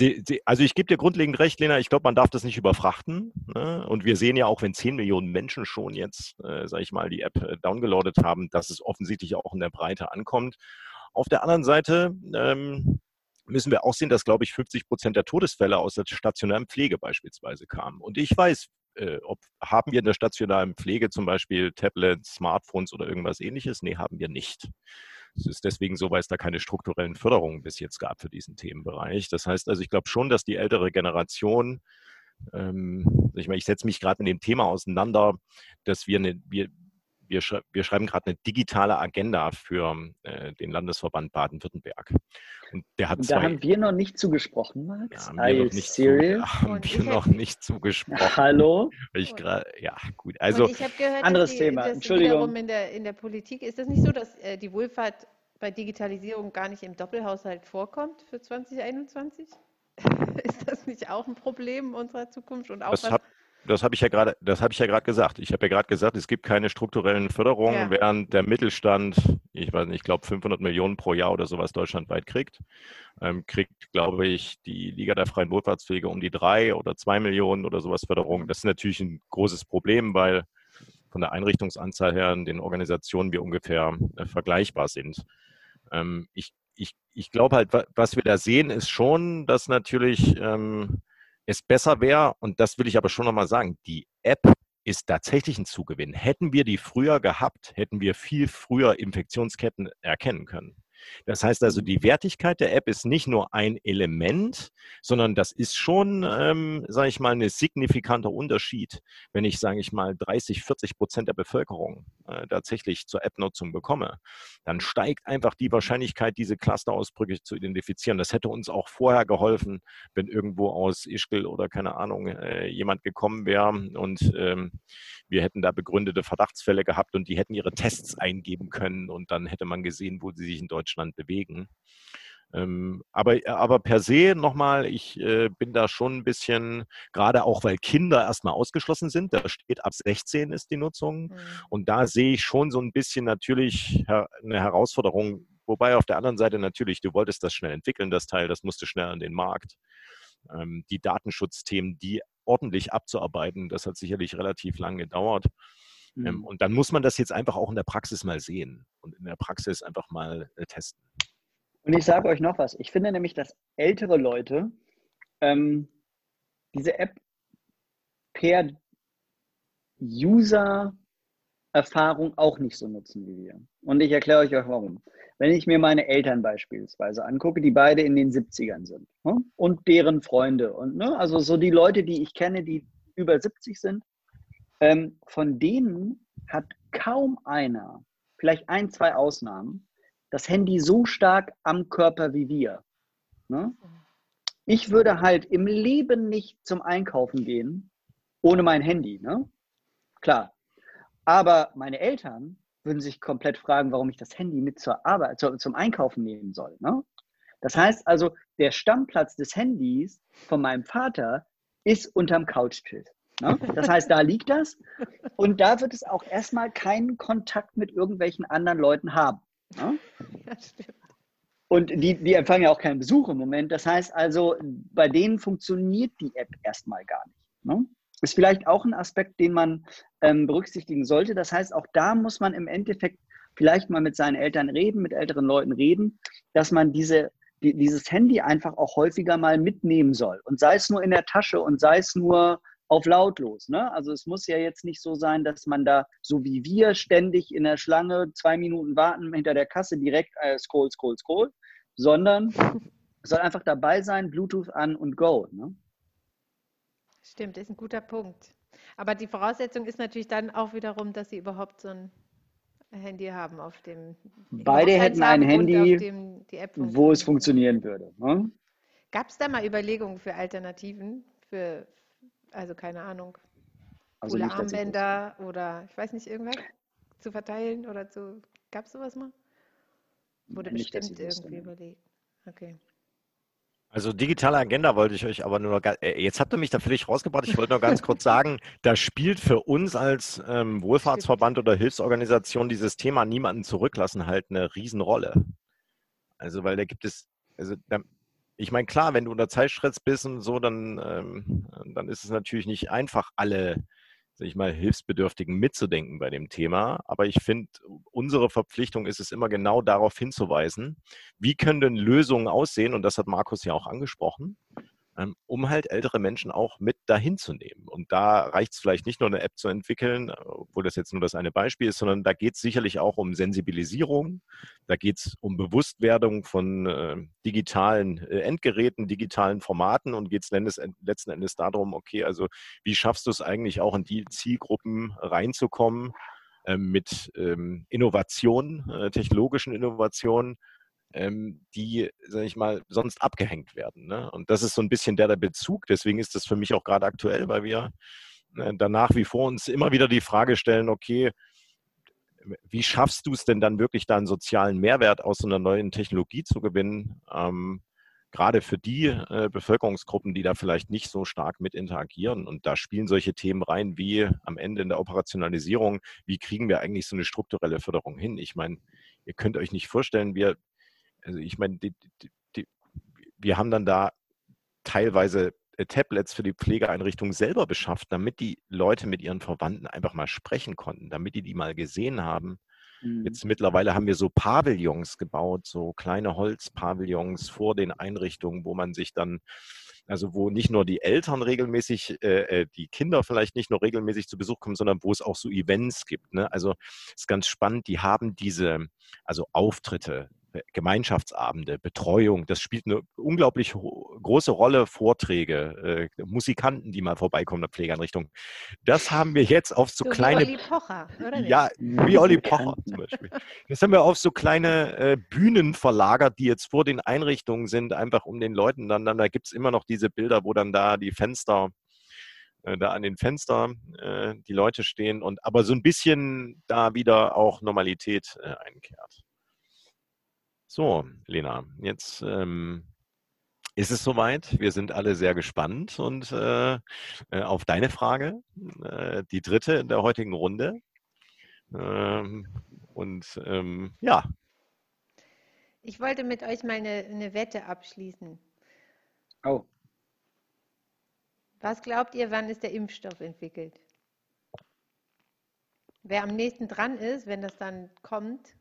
die, die, also ich gebe dir grundlegend recht, Lena, ich glaube, man darf das nicht überfrachten. Ne? Und wir sehen ja auch, wenn 10 Millionen Menschen schon jetzt, äh, sage ich mal, die App äh, downgeloadet haben, dass es offensichtlich auch in der Breite ankommt. Auf der anderen Seite ähm, müssen wir auch sehen, dass, glaube ich, 50 Prozent der Todesfälle aus der stationären Pflege beispielsweise kamen. Und ich weiß, äh, ob, haben wir in der stationären Pflege zum Beispiel Tablets, Smartphones oder irgendwas ähnliches? Nee, haben wir nicht. Es ist deswegen so, weil es da keine strukturellen Förderungen bis jetzt gab für diesen Themenbereich. Das heißt also, ich glaube schon, dass die ältere Generation, ähm, ich meine, ich setze mich gerade mit dem Thema auseinander, dass wir, eine, wir, wir, sch wir schreiben gerade eine digitale Agenda für äh, den Landesverband Baden-Württemberg. Und der hat und da zwei, haben wir noch nicht zugesprochen, Max. Ja, haben wir, noch nicht, zu, haben wir noch nicht zugesprochen. Hallo? Ich grad, ja, gut. Also, gehört, anderes die, Thema. Entschuldigung. In der, in der Politik ist das nicht so, dass äh, die Wohlfahrt bei Digitalisierung gar nicht im Doppelhaushalt vorkommt für 2021? (laughs) ist das nicht auch ein Problem unserer Zukunft und auch das was, hab, das habe ich ja gerade, das habe ich ja gerade gesagt. Ich habe ja gerade gesagt, es gibt keine strukturellen Förderungen, ja. während der Mittelstand, ich weiß nicht, ich glaube 500 Millionen pro Jahr oder sowas deutschlandweit kriegt, ähm, kriegt, glaube ich, die Liga der freien Wohlfahrtspflege um die drei oder zwei Millionen oder sowas Förderung. Das ist natürlich ein großes Problem, weil von der Einrichtungsanzahl her in den Organisationen wir ungefähr äh, vergleichbar sind. Ähm, ich ich, ich glaube halt, was wir da sehen, ist schon, dass natürlich ähm, es besser wäre, und das will ich aber schon nochmal sagen, die App ist tatsächlich ein Zugewinn. Hätten wir die früher gehabt, hätten wir viel früher Infektionsketten erkennen können. Das heißt also, die Wertigkeit der App ist nicht nur ein Element, sondern das ist schon, ähm, sage ich mal, ein signifikanter Unterschied, wenn ich, sage ich mal, 30, 40 Prozent der Bevölkerung äh, tatsächlich zur App-Nutzung bekomme. Dann steigt einfach die Wahrscheinlichkeit, diese Clusterausbrüche zu identifizieren. Das hätte uns auch vorher geholfen, wenn irgendwo aus Ischgl oder keine Ahnung äh, jemand gekommen wäre und ähm, wir hätten da begründete Verdachtsfälle gehabt und die hätten ihre Tests eingeben können und dann hätte man gesehen, wo sie sich in Deutschland bewegen. Ähm, aber, aber per se nochmal, ich äh, bin da schon ein bisschen, gerade auch weil Kinder erstmal ausgeschlossen sind, da steht ab 16 ist die Nutzung. Mhm. Und da sehe ich schon so ein bisschen natürlich eine Herausforderung. Wobei auf der anderen Seite natürlich, du wolltest das schnell entwickeln, das Teil, das musste schnell an den Markt. Ähm, die Datenschutzthemen, die ordentlich abzuarbeiten, das hat sicherlich relativ lang gedauert. Ähm, mhm. Und dann muss man das jetzt einfach auch in der Praxis mal sehen und in der Praxis einfach mal äh, testen. Und ich sage euch noch was. Ich finde nämlich, dass ältere Leute ähm, diese App per User-Erfahrung auch nicht so nutzen wie wir. Und ich erkläre euch auch warum. Wenn ich mir meine Eltern beispielsweise angucke, die beide in den 70ern sind ne? und deren Freunde und ne? also so die Leute, die ich kenne, die über 70 sind, ähm, von denen hat kaum einer, vielleicht ein, zwei Ausnahmen, das Handy so stark am Körper wie wir. Ne? Ich würde halt im Leben nicht zum Einkaufen gehen ohne mein Handy. Ne? Klar. Aber meine Eltern würden sich komplett fragen, warum ich das Handy mit zur Arbeit, zu, zum Einkaufen nehmen soll. Ne? Das heißt also, der Stammplatz des Handys von meinem Vater ist unterm Couchtisch. Ne? Das heißt, da liegt das und da wird es auch erstmal keinen Kontakt mit irgendwelchen anderen Leuten haben. Ne? Und die, die empfangen ja auch keinen Besuch im Moment. Das heißt also, bei denen funktioniert die App erstmal gar nicht. Ne? Ist vielleicht auch ein Aspekt, den man ähm, berücksichtigen sollte. Das heißt, auch da muss man im Endeffekt vielleicht mal mit seinen Eltern reden, mit älteren Leuten reden, dass man diese, die, dieses Handy einfach auch häufiger mal mitnehmen soll. Und sei es nur in der Tasche und sei es nur auf lautlos. Ne? Also es muss ja jetzt nicht so sein, dass man da, so wie wir, ständig in der Schlange zwei Minuten warten hinter der Kasse direkt äh, scroll, scroll, scroll, sondern soll einfach dabei sein, Bluetooth an und go. Ne? Stimmt, ist ein guter Punkt. Aber die Voraussetzung ist natürlich dann auch wiederum, dass sie überhaupt so ein Handy haben, auf dem. Beide hätten ein Handy, dem, wo es funktionieren würde. Ne? Gab es da mal Überlegungen für Alternativen? Für, also keine Ahnung, also coole Armbänder oder ich weiß nicht, irgendwas zu verteilen oder zu. Gab es sowas mal? Wurde nicht, bestimmt irgendwie überlegt. Okay. Also digitale Agenda wollte ich euch aber nur noch, äh, jetzt habt ihr mich da völlig rausgebracht. Ich wollte nur ganz kurz (laughs) sagen, da spielt für uns als ähm, Wohlfahrtsverband oder Hilfsorganisation dieses Thema niemanden zurücklassen halt eine Riesenrolle. Also weil da gibt es, also da, ich meine, klar, wenn du unter Zeitstress bist und so, dann, ähm, dann ist es natürlich nicht einfach, alle sag ich mal, Hilfsbedürftigen mitzudenken bei dem Thema. Aber ich finde, unsere Verpflichtung ist es immer genau darauf hinzuweisen, wie können denn Lösungen aussehen, und das hat Markus ja auch angesprochen, um halt ältere Menschen auch mit dahin zu nehmen. Und da reicht es vielleicht nicht nur eine App zu entwickeln, obwohl das jetzt nur das eine Beispiel ist, sondern da geht es sicherlich auch um Sensibilisierung, da geht es um Bewusstwerdung von äh, digitalen äh, Endgeräten, digitalen Formaten und geht es letzten Endes darum, okay, also wie schaffst du es eigentlich auch in die Zielgruppen reinzukommen äh, mit ähm, Innovationen, äh, technologischen Innovationen, ähm, die, sage ich mal, sonst abgehängt werden. Ne? Und das ist so ein bisschen der, der Bezug. Deswegen ist das für mich auch gerade aktuell, weil wir äh, danach wie vor uns immer wieder die Frage stellen, okay, wie schaffst du es denn dann wirklich da einen sozialen Mehrwert aus so einer neuen Technologie zu gewinnen? Ähm, gerade für die äh, Bevölkerungsgruppen, die da vielleicht nicht so stark mit interagieren. Und da spielen solche Themen rein wie am Ende in der Operationalisierung, wie kriegen wir eigentlich so eine strukturelle Förderung hin? Ich meine, ihr könnt euch nicht vorstellen, wir, also ich meine, die, die, die, wir haben dann da teilweise äh, Tablets für die Pflegeeinrichtung selber beschafft, damit die Leute mit ihren Verwandten einfach mal sprechen konnten, damit die die mal gesehen haben. Mhm. Jetzt mittlerweile haben wir so Pavillons gebaut, so kleine Holzpavillons vor den Einrichtungen, wo man sich dann, also wo nicht nur die Eltern regelmäßig, äh, äh die Kinder vielleicht nicht nur regelmäßig zu Besuch kommen, sondern wo es auch so Events gibt. Ne? Also ist ganz spannend, die haben diese, also Auftritte, Gemeinschaftsabende, Betreuung, das spielt eine unglaublich große Rolle, Vorträge, äh, Musikanten, die mal vorbeikommen in der Pflegeeinrichtung. Das haben wir jetzt auf so, so kleine... Wie Olli Pocher, oder nicht? Ja, wie Olli (laughs) Pocher zum Beispiel. Das haben wir auf so kleine äh, Bühnen verlagert, die jetzt vor den Einrichtungen sind, einfach um den Leuten dann, dann da gibt es immer noch diese Bilder, wo dann da die Fenster äh, da an den Fenstern äh, die Leute stehen und aber so ein bisschen da wieder auch Normalität äh, einkehrt. So, Lena, jetzt ähm, ist es soweit. Wir sind alle sehr gespannt und äh, äh auf deine Frage, äh, die dritte in der heutigen Runde. Ähm, und ähm, ja. Ich wollte mit euch mal eine, eine Wette abschließen. Oh. Was glaubt ihr, wann ist der Impfstoff entwickelt? Wer am nächsten dran ist, wenn das dann kommt,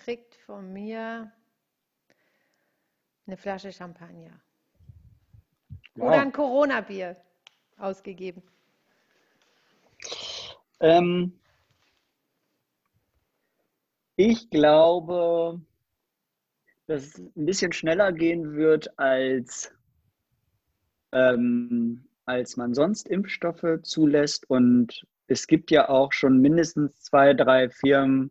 kriegt von mir eine Flasche Champagner. Wow. Oder ein Corona-Bier ausgegeben. Ähm, ich glaube, dass es ein bisschen schneller gehen wird, als, ähm, als man sonst Impfstoffe zulässt. Und es gibt ja auch schon mindestens zwei, drei Firmen,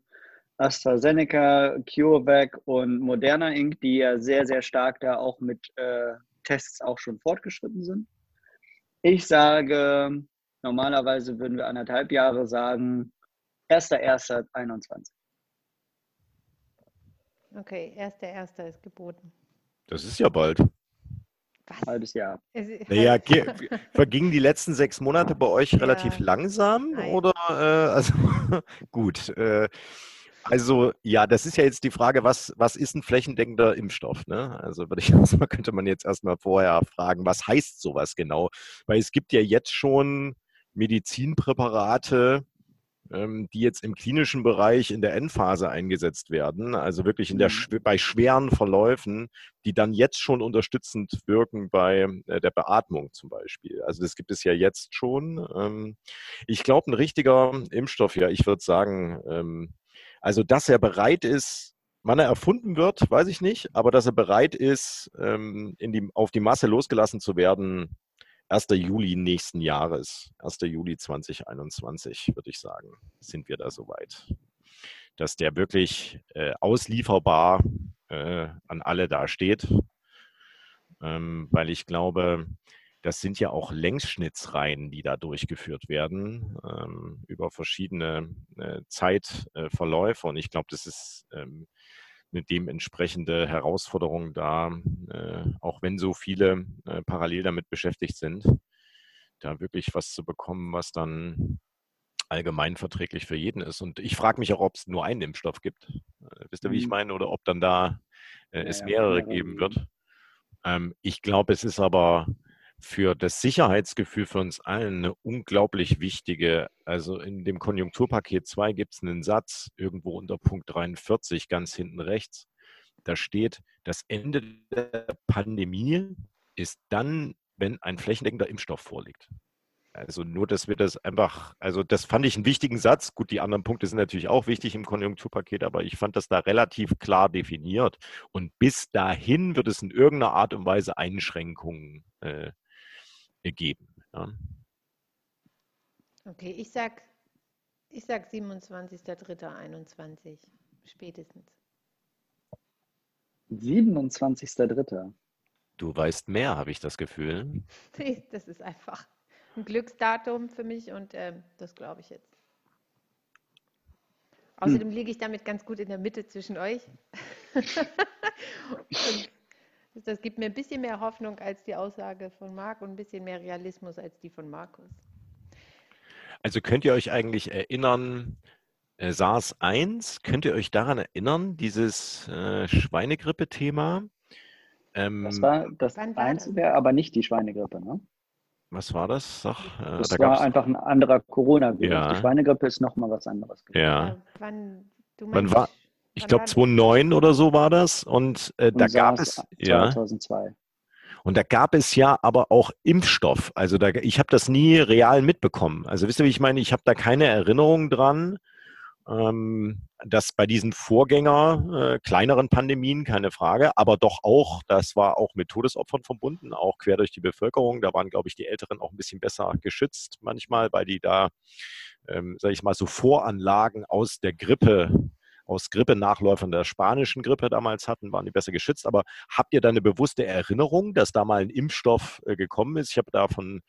AstraZeneca, CureVac und Moderna Inc., die ja sehr, sehr stark da auch mit äh, Tests auch schon fortgeschritten sind. Ich sage, normalerweise würden wir anderthalb Jahre sagen, 1.1.21. Okay, 1.1. ist geboten. Das ist ja bald. Was? Halbes Jahr. Naja, (laughs) vergingen die letzten sechs Monate bei euch relativ ja. langsam? Nein. Oder äh, also (laughs) gut. Äh, also ja, das ist ja jetzt die Frage, was, was ist ein flächendeckender Impfstoff? Ne? Also würde ich (laughs) erstmal, könnte man jetzt erstmal vorher fragen, was heißt sowas genau? Weil es gibt ja jetzt schon Medizinpräparate, ähm, die jetzt im klinischen Bereich in der Endphase eingesetzt werden, also wirklich in der, mhm. bei schweren Verläufen, die dann jetzt schon unterstützend wirken bei äh, der Beatmung zum Beispiel. Also das gibt es ja jetzt schon. Ähm, ich glaube, ein richtiger Impfstoff, ja, ich würde sagen, ähm, also, dass er bereit ist, wann er erfunden wird, weiß ich nicht, aber dass er bereit ist, ähm, in die, auf die Masse losgelassen zu werden, 1. Juli nächsten Jahres, 1. Juli 2021, würde ich sagen, sind wir da soweit. Dass der wirklich äh, auslieferbar äh, an alle dasteht. Ähm, weil ich glaube, das sind ja auch Längsschnittsreihen, die da durchgeführt werden ähm, über verschiedene äh, Zeitverläufe. Und ich glaube, das ist ähm, eine dementsprechende Herausforderung da, äh, auch wenn so viele äh, parallel damit beschäftigt sind, da wirklich was zu bekommen, was dann allgemein verträglich für jeden ist. Und ich frage mich auch, ob es nur einen Impfstoff gibt. Äh, wisst ihr, wie ich mhm. meine? Oder ob dann da äh, es mehrere geben wird. Ähm, ich glaube, es ist aber für das Sicherheitsgefühl für uns allen eine unglaublich wichtige, also in dem Konjunkturpaket 2 gibt es einen Satz irgendwo unter Punkt 43 ganz hinten rechts. Da steht, das Ende der Pandemie ist dann, wenn ein flächendeckender Impfstoff vorliegt. Also nur, dass wir das einfach, also das fand ich einen wichtigen Satz. Gut, die anderen Punkte sind natürlich auch wichtig im Konjunkturpaket, aber ich fand das da relativ klar definiert. Und bis dahin wird es in irgendeiner Art und Weise Einschränkungen äh, ergeben. Ja. Okay, ich sag, ich sag 27.03.21 spätestens. 27.03. Du weißt mehr, habe ich das Gefühl. (laughs) Das ist einfach ein Glücksdatum für mich und äh, das glaube ich jetzt. Außerdem hm. liege ich damit ganz gut in der Mitte zwischen euch. (laughs) und das gibt mir ein bisschen mehr Hoffnung als die Aussage von Marc und ein bisschen mehr Realismus als die von Markus. Also könnt ihr euch eigentlich erinnern, äh, SARS 1, könnt ihr euch daran erinnern, dieses äh, Schweinegrippe-Thema? Ähm, das war das einzige, aber nicht die Schweinegrippe, ne? Was war das? Sag, äh, das da war einfach ein anderer Corona-Virus. Ja. Die Schweinegrippe ist nochmal was anderes. Gewesen. Ja. Wann, wann war, ich glaube 2009 oder so war das. Und, äh, und da gab es 2002. Ja, und da gab es ja aber auch Impfstoff. Also da, ich habe das nie real mitbekommen. Also wisst ihr, wie ich meine? Ich habe da keine Erinnerung dran. Ähm, dass bei diesen Vorgänger, äh, kleineren Pandemien, keine Frage, aber doch auch, das war auch mit Todesopfern verbunden, auch quer durch die Bevölkerung. Da waren, glaube ich, die Älteren auch ein bisschen besser geschützt manchmal, weil die da, ähm, sage ich mal, so Voranlagen aus der Grippe aus Grippe-Nachläufern der spanischen Grippe damals hatten, waren die besser geschützt. Aber habt ihr da eine bewusste Erinnerung, dass da mal ein Impfstoff äh, gekommen ist? Ich habe da von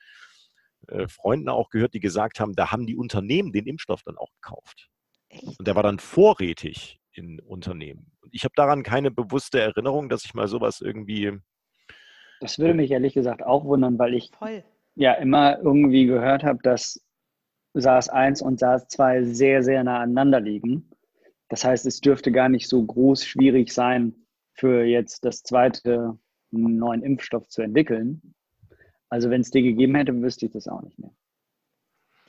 äh, Freunden auch gehört, die gesagt haben, da haben die Unternehmen den Impfstoff dann auch gekauft. Echt? Und der war dann vorrätig in Unternehmen. Und ich habe daran keine bewusste Erinnerung, dass ich mal sowas irgendwie. Das würde mich ehrlich gesagt auch wundern, weil ich Voll. ja immer irgendwie gehört habe, dass SARS-1 und SARS-2 sehr, sehr nah aneinander liegen. Das heißt, es dürfte gar nicht so groß schwierig sein, für jetzt das zweite einen neuen Impfstoff zu entwickeln. Also wenn es die gegeben hätte, wüsste ich das auch nicht mehr.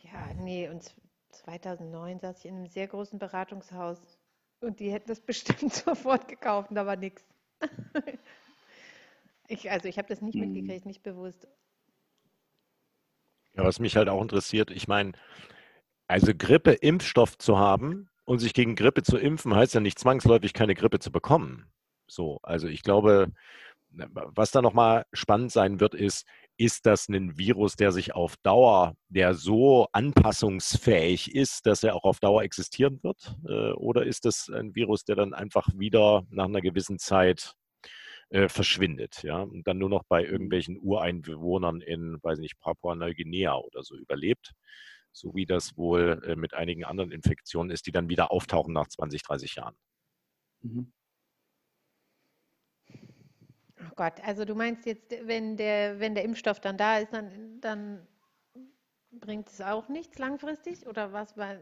Ja, nee, und 2009 saß ich in einem sehr großen Beratungshaus und die hätten das (laughs) bestimmt sofort gekauft und da war nichts. (laughs) Ich, also ich habe das nicht Hm. mitgekriegt, nicht bewusst. Ja, was mich halt auch interessiert, ich meine, also Grippe-Impfstoff zu haben und sich gegen Grippe zu impfen, heißt ja nicht zwangsläufig keine Grippe zu bekommen. So, also ich glaube, was da nochmal spannend sein wird, ist, ist das ein Virus, der sich auf Dauer, der so anpassungsfähig ist, dass er auch auf Dauer existieren wird? Äh, Oder ist das ein Virus, der dann einfach wieder nach einer gewissen Zeit äh, verschwindet, ja, und dann nur noch bei irgendwelchen Ureinwohnern in, weiß nicht, Papua-Neuguinea oder so überlebt, so wie das wohl äh, mit einigen anderen Infektionen ist, die dann wieder auftauchen nach 20, 30 Jahren. Mhm. Oh Gott, also du meinst jetzt, wenn der, wenn der Impfstoff dann da ist, dann, dann bringt es auch nichts langfristig? Oder was war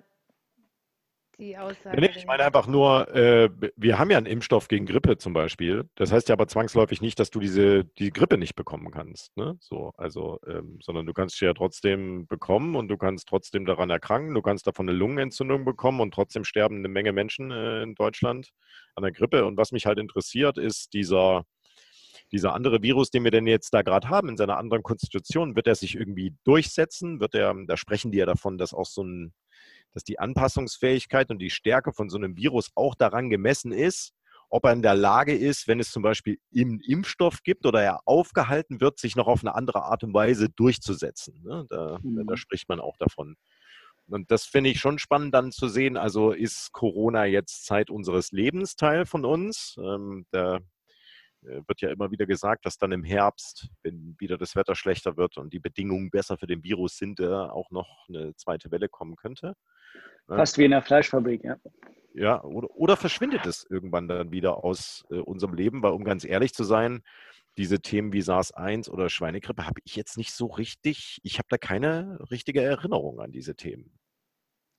die Aussage? Nee, ich meine einfach nur, äh, wir haben ja einen Impfstoff gegen Grippe zum Beispiel. Das heißt ja aber zwangsläufig nicht, dass du diese die Grippe nicht bekommen kannst. Ne? So, also, ähm, sondern du kannst sie ja trotzdem bekommen und du kannst trotzdem daran erkranken. Du kannst davon eine Lungenentzündung bekommen und trotzdem sterben eine Menge Menschen äh, in Deutschland an der Grippe. Und was mich halt interessiert, ist dieser dieser andere Virus, den wir denn jetzt da gerade haben, in seiner anderen Konstitution, wird er sich irgendwie durchsetzen? Wird er, da sprechen die ja davon, dass auch so ein, dass die Anpassungsfähigkeit und die Stärke von so einem Virus auch daran gemessen ist, ob er in der Lage ist, wenn es zum Beispiel im Impfstoff gibt oder er aufgehalten wird, sich noch auf eine andere Art und Weise durchzusetzen. Ne? Da, Mhm. da spricht man auch davon. Und das finde ich schon spannend dann zu sehen. Also ist Corona jetzt Zeit unseres Lebens Teil von uns? Ähm, da wird ja immer wieder gesagt, dass dann im Herbst, wenn wieder das Wetter schlechter wird und die Bedingungen besser für den Virus sind, äh, auch noch eine zweite Welle kommen könnte. Ja. Fast wie in der Fleischfabrik, ja. Ja, oder, oder verschwindet es irgendwann dann wieder aus äh, unserem Leben? Weil, um ganz ehrlich zu sein, diese Themen wie SARS-1 oder Schweinegrippe habe ich jetzt nicht so richtig, ich habe da keine richtige Erinnerung an diese Themen.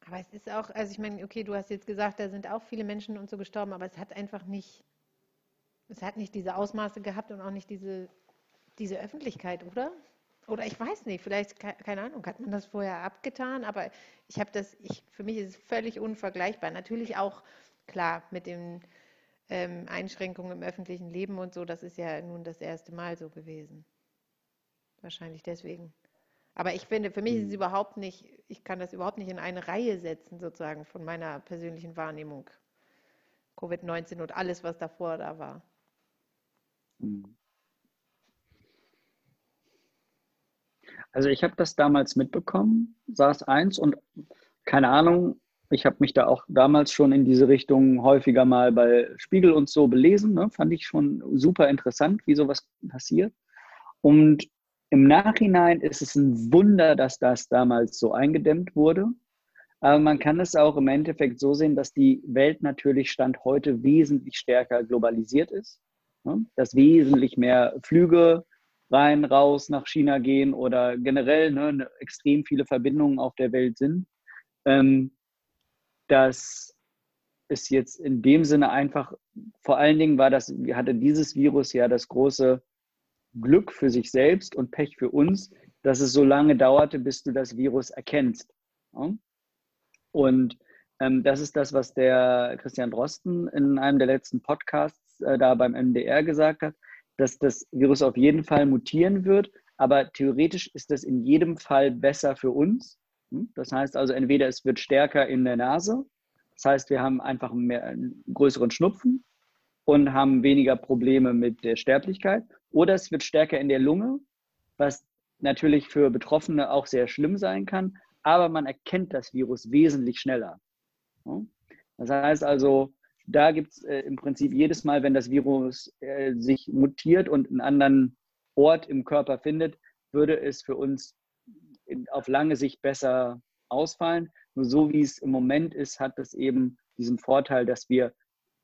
Aber es ist auch, also ich meine, okay, du hast jetzt gesagt, da sind auch viele Menschen und so gestorben, aber es hat einfach nicht, es hat nicht diese Ausmaße gehabt und auch nicht diese, diese Öffentlichkeit, oder? Oder ich weiß nicht, vielleicht, ke- keine Ahnung, hat man das vorher abgetan, aber ich habe das, ich, für mich ist es völlig unvergleichbar. Natürlich auch, klar, mit den ähm, Einschränkungen im öffentlichen Leben und so, das ist ja nun das erste Mal so gewesen. Wahrscheinlich deswegen. Aber ich finde, für mich ist es Mhm. überhaupt nicht, ich kann das überhaupt nicht in eine Reihe setzen, sozusagen, von meiner persönlichen Wahrnehmung. Covid-19 und alles, was davor da war. Mhm. Also ich habe das damals mitbekommen, SARS-1 und keine Ahnung, ich habe mich da auch damals schon in diese Richtung häufiger mal bei Spiegel und so belesen. Ne? Fand ich schon super interessant, wie sowas passiert. Und im Nachhinein ist es ein Wunder, dass das damals so eingedämmt wurde. Aber man kann es auch im Endeffekt so sehen, dass die Welt natürlich Stand heute wesentlich stärker globalisiert ist. Ne? Dass wesentlich mehr Flüge rein, raus nach China gehen oder generell ne, extrem viele Verbindungen auf der Welt sind. Ähm, dass es jetzt in dem Sinne einfach, vor allen Dingen war das, hatte dieses Virus ja das große Glück für sich selbst und Pech für uns, dass es so lange dauerte, bis du das Virus erkennst. Ja? Und ähm, das ist das, was der Christian Drosten in einem der letzten Podcasts äh, da beim MDR gesagt hat, dass das Virus auf jeden Fall mutieren wird, aber theoretisch ist das in jedem Fall besser für uns. Hm? Das heißt also, entweder es wird stärker in der Nase, das heißt, wir haben einfach mehr, einen größeren Schnupfen und haben weniger Probleme mit der Sterblichkeit. Oder es wird stärker in der Lunge, was natürlich für Betroffene auch sehr schlimm sein kann, aber man erkennt das Virus wesentlich schneller. Das heißt also, da gibt es äh, im Prinzip jedes Mal, wenn das Virus äh, sich mutiert und einen anderen Ort im Körper findet, würde es für uns in, auf lange Sicht besser ausfallen. Nur so wie es im Moment ist, hat es eben diesen Vorteil, dass wir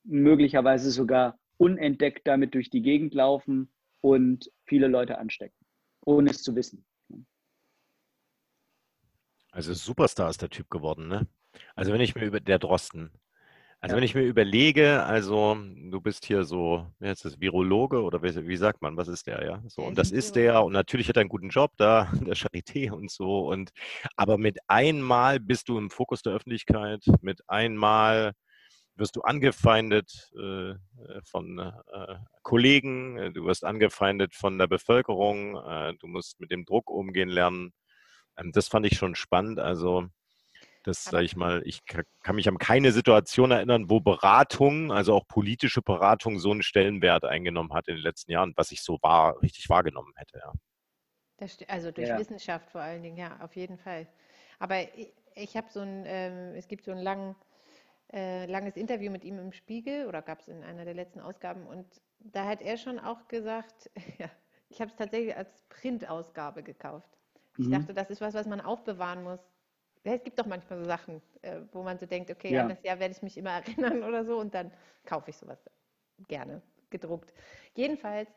möglicherweise sogar unentdeckt damit durch die Gegend laufen und viele Leute anstecken, ohne es zu wissen. Also Superstar ist der Typ geworden, ne? Also wenn ich mir über der Drosten, also ja. wenn ich mir überlege, also du bist hier so, wie heißt das, Virologe oder wie, wie sagt man, was ist der, ja? So, und das ist der und natürlich hat er einen guten Job da, (laughs) der Charité und so und aber mit einmal bist du im Fokus der Öffentlichkeit, mit einmal wirst du angefeindet äh, von äh, Kollegen, du wirst angefeindet von der Bevölkerung, äh, du musst mit dem Druck umgehen lernen. Ähm, das fand ich schon spannend. Also das sage ich mal, ich kann mich an keine Situation erinnern, wo Beratung, also auch politische Beratung, so einen Stellenwert eingenommen hat in den letzten Jahren, was ich so wahr, richtig wahrgenommen hätte. Ja. also durch ja. Wissenschaft vor allen Dingen, ja, auf jeden Fall. Aber ich, ich habe so ein, ähm, es gibt so ein lang, äh, langes Interview mit ihm im Spiegel oder gab es in einer der letzten Ausgaben und da hat er schon auch gesagt, (laughs) ja, ich habe es tatsächlich als Printausgabe gekauft. Ich mhm. dachte, das ist was, was man aufbewahren muss es gibt doch manchmal so Sachen, äh, wo man so denkt, okay, ja. an das Jahr werde ich mich immer (laughs) erinnern oder so und dann kaufe ich sowas gerne gedruckt. Jedenfalls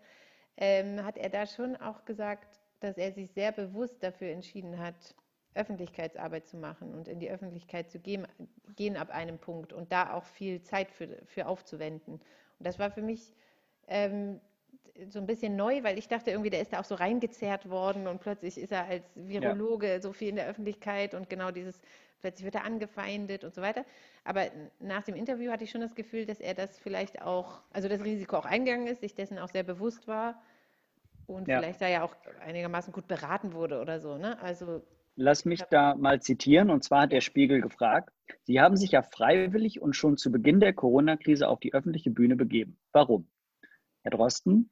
ähm, hat er da schon auch gesagt, dass er sich sehr bewusst dafür entschieden hat, Öffentlichkeitsarbeit zu machen und in die Öffentlichkeit zu gehen, gehen ab einem Punkt und da auch viel Zeit für, für aufzuwenden. Und das war für mich ähm, so ein bisschen neu, weil ich dachte irgendwie, der ist da auch so reingezerrt worden und plötzlich ist er als Virologe ja. so viel in der Öffentlichkeit und genau dieses, plötzlich wird er angefeindet und so weiter. Aber nach dem Interview hatte ich schon das Gefühl, dass er das vielleicht auch, also das Risiko auch eingegangen ist, sich dessen auch sehr bewusst war und ja. vielleicht da ja auch einigermaßen gut beraten wurde oder so. Ne? Also Lass mich da mal zitieren. Und zwar hat der Spiegel gefragt, Sie haben sich ja freiwillig und schon zu Beginn der Corona-Krise auf die öffentliche Bühne begeben. Warum? Herr Drosten,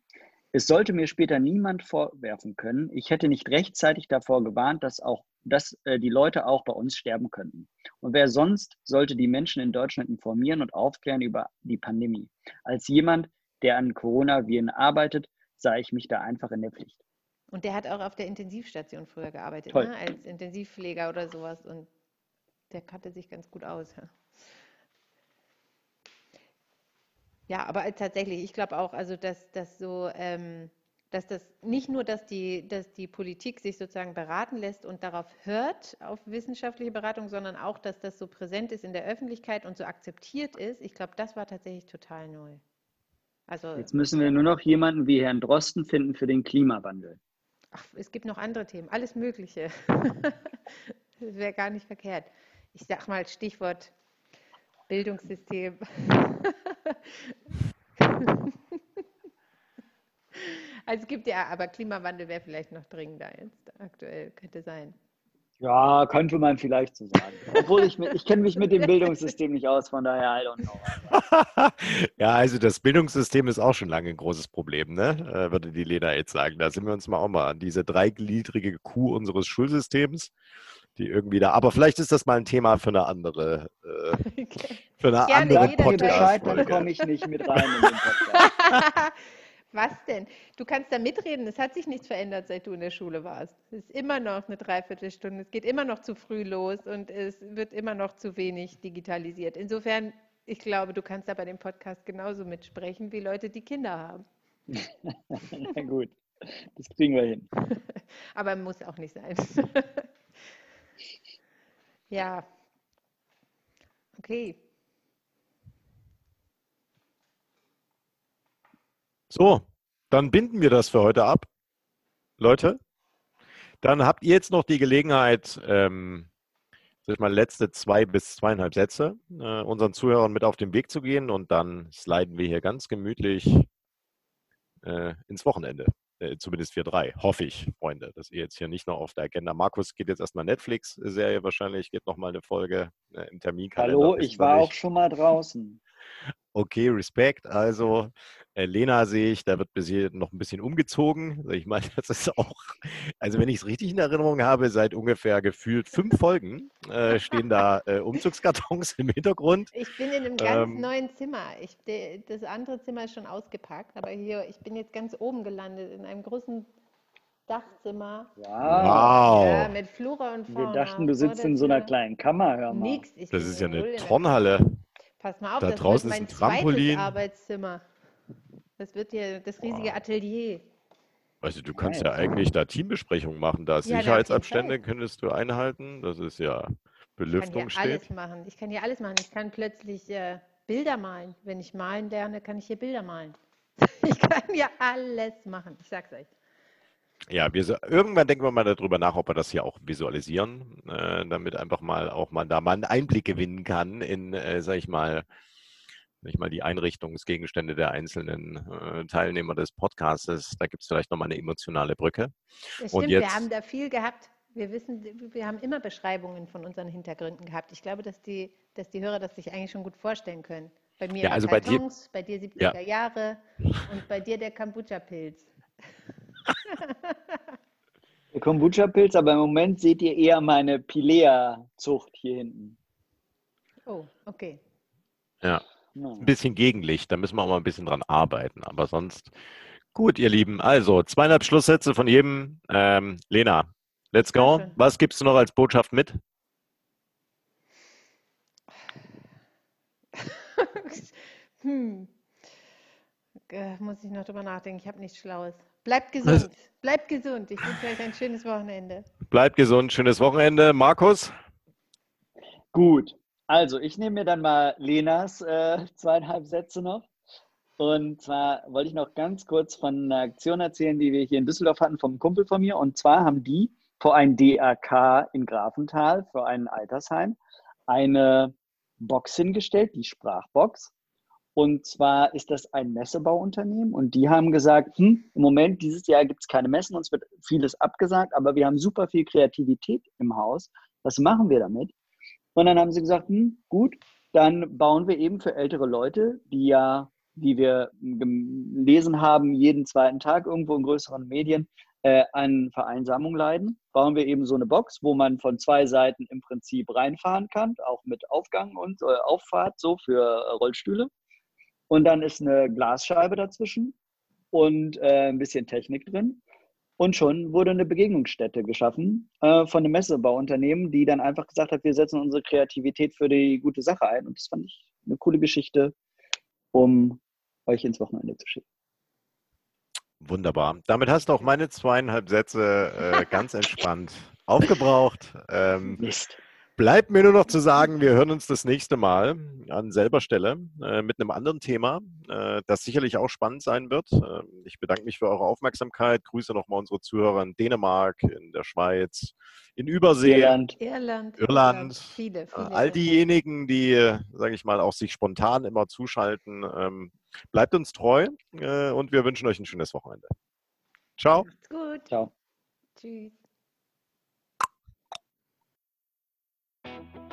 es sollte mir später niemand vorwerfen können, ich hätte nicht rechtzeitig davor gewarnt, dass auch dass äh, die Leute auch bei uns sterben könnten. Und wer sonst sollte die Menschen in Deutschland informieren und aufklären über die Pandemie? Als jemand, der an Coronaviren arbeitet, sah ich mich da einfach in der Pflicht. Und der hat auch auf der Intensivstation früher gearbeitet, ne? als Intensivpfleger oder sowas. Und der kannte sich ganz gut aus. Ja. Ja, aber tatsächlich, ich glaube auch, also dass das so, ähm, dass das nicht nur, dass die, dass die Politik sich sozusagen beraten lässt und darauf hört, auf wissenschaftliche Beratung, sondern auch, dass das so präsent ist in der Öffentlichkeit und so akzeptiert ist. Ich glaube, das war tatsächlich total neu. Also, Jetzt müssen wir nur noch jemanden wie Herrn Drosten finden für den Klimawandel. Ach, es gibt noch andere Themen, alles Mögliche. (laughs) das wäre gar nicht verkehrt. Ich sage mal Stichwort Bildungssystem. (laughs) also es gibt ja, aber Klimawandel wäre vielleicht noch dringender jetzt aktuell, könnte sein. Ja, könnte man vielleicht so sagen. Obwohl ich, ich kenne mich mit dem Bildungssystem nicht aus, von daher I don't know. (laughs) ja, also das Bildungssystem ist auch schon lange ein großes Problem, ne? Äh, würde die Lena jetzt sagen. Da sind wir uns mal auch mal an diese dreigliedrige Kuh unseres Schulsystems die irgendwie da. Aber vielleicht ist das mal ein Thema für eine andere, äh, (laughs) für eine ja, andere Podcast. Dann komme ich nicht mit rein in den (laughs) Podcast. Was denn? Du kannst da mitreden. Es hat sich nichts verändert, seit du in der Schule warst. Es ist immer noch eine Dreiviertelstunde. Es geht immer noch zu früh los und es wird immer noch zu wenig digitalisiert. Insofern, ich glaube, du kannst da bei dem Podcast genauso mitsprechen wie Leute, die Kinder haben. (laughs) Na gut, das kriegen wir hin. Aber muss auch nicht sein. Ja. Okay. So, dann binden wir das für heute ab. Leute, dann habt ihr jetzt noch die Gelegenheit, ähm, sag ich mal, letzte zwei bis zweieinhalb Sätze äh, unseren Zuhörern mit auf den Weg zu gehen und dann sliden wir hier ganz gemütlich äh, ins Wochenende. Äh, zumindest wir drei, hoffe ich, Freunde, dass ihr jetzt hier nicht noch auf der Agenda. Markus geht jetzt erstmal Netflix-Serie wahrscheinlich, geht nochmal eine Folge äh, im Terminkalender. Hallo, ich war auch schon mal draußen. Okay, Respekt. Also äh, Lena sehe ich, da wird bis hier noch ein bisschen umgezogen. Also ich meine, (laughs) das ist auch, also wenn ich es richtig in Erinnerung habe, seit ungefähr gefühlt fünf Folgen äh, stehen da äh, Umzugskartons (laughs) im Hintergrund. Ich bin in einem ganz ähm, neuen Zimmer. Ich, de, das andere Zimmer ist schon ausgepackt, aber hier, ich bin jetzt ganz oben gelandet in einem großen Dachzimmer. Wow. wow. Ja, mit Flora und Fauna. Wir dachten, du sitzt in so einer kleinen Kammer, hör mal. Nix, das ist ja eine Turnhalle. Pass mal auf, da das draußen ist mein ist ein Trampolin. Arbeitszimmer. Das wird hier das riesige wow. Atelier. Also du kannst ja, ja eigentlich da Teambesprechungen machen, da ja, Sicherheitsabstände könntest du einhalten. Das ist ja Belüftung ich kann hier steht. Alles machen. Ich kann hier alles machen. Ich kann plötzlich äh, Bilder malen. Wenn ich malen lerne, kann ich hier Bilder malen. (laughs) ich kann ja alles machen. Ich sag's euch. Ja, wir, irgendwann denken wir mal darüber nach, ob wir das hier auch visualisieren, äh, damit einfach mal auch man da mal einen Einblick gewinnen kann in, äh, sag ich mal, sag ich mal, die Einrichtungsgegenstände der einzelnen äh, Teilnehmer des Podcasts. Da gibt es vielleicht nochmal eine emotionale Brücke. Das stimmt, jetzt, wir haben da viel gehabt. Wir wissen, wir haben immer Beschreibungen von unseren Hintergründen gehabt. Ich glaube, dass die, dass die Hörer das sich eigentlich schon gut vorstellen können. Bei mir ja, also Kartons, bei dir, bei dir 70er ja. Jahre und bei dir der Kombucha-Pilz. Der (laughs) Kombucha-Pilz, aber im Moment seht ihr eher meine Pilea-Zucht hier hinten. Oh, okay. Ja, ein bisschen Gegenlicht, da müssen wir auch mal ein bisschen dran arbeiten, aber sonst gut, ihr Lieben. Also, zweieinhalb Schlusssätze von jedem. Ähm, Lena, let's go. Danke. Was gibst du noch als Botschaft mit? (laughs) hm. Äh, muss ich noch drüber nachdenken. Ich habe nichts Schlaues. Bleibt (laughs) gesund. Bleibt gesund. Ich wünsche euch ein schönes Wochenende. Bleibt gesund. Schönes Wochenende. Markus? Gut. Also, ich nehme mir dann mal Lenas äh, zweieinhalb Sätze noch. Und zwar wollte ich noch ganz kurz von einer Aktion erzählen, die wir hier in Düsseldorf hatten, vom Kumpel von mir. Und zwar haben die vor ein DRK in Grafenthal, für ein Altersheim, eine Box hingestellt, die Sprachbox. Und zwar ist das ein Messebauunternehmen und die haben gesagt, hm, im Moment, dieses Jahr gibt es keine Messen, uns wird vieles abgesagt, aber wir haben super viel Kreativität im Haus. Was machen wir damit? Und dann haben sie gesagt, hm, gut, dann bauen wir eben für ältere Leute, die ja, wie wir gelesen haben, jeden zweiten Tag irgendwo in größeren Medien äh, an Vereinsamung leiden, bauen wir eben so eine Box, wo man von zwei Seiten im Prinzip reinfahren kann, auch mit Aufgang und äh, Auffahrt so für äh, Rollstühle. Und dann ist eine Glasscheibe dazwischen und äh, ein bisschen Technik drin. Und schon wurde eine Begegnungsstätte geschaffen äh, von einem Messebauunternehmen, die dann einfach gesagt hat, wir setzen unsere Kreativität für die gute Sache ein. Und das fand ich eine coole Geschichte, um euch ins Wochenende zu schicken. Wunderbar. Damit hast du auch meine zweieinhalb Sätze äh, ganz entspannt aufgebraucht. Ähm, Mist. Bleibt mir nur noch zu sagen, wir hören uns das nächste Mal an selber Stelle äh, mit einem anderen Thema, äh, das sicherlich auch spannend sein wird. Äh, ich bedanke mich für eure Aufmerksamkeit. Grüße nochmal unsere Zuhörer in Dänemark, in der Schweiz, in Übersee, Irland, Irland, Irland. Viele, viele, all diejenigen, die, sage ich mal, auch sich spontan immer zuschalten. Ähm, bleibt uns treu äh, und wir wünschen euch ein schönes Wochenende. Ciao. Macht's gut. Ciao. Tschüss. Thank you.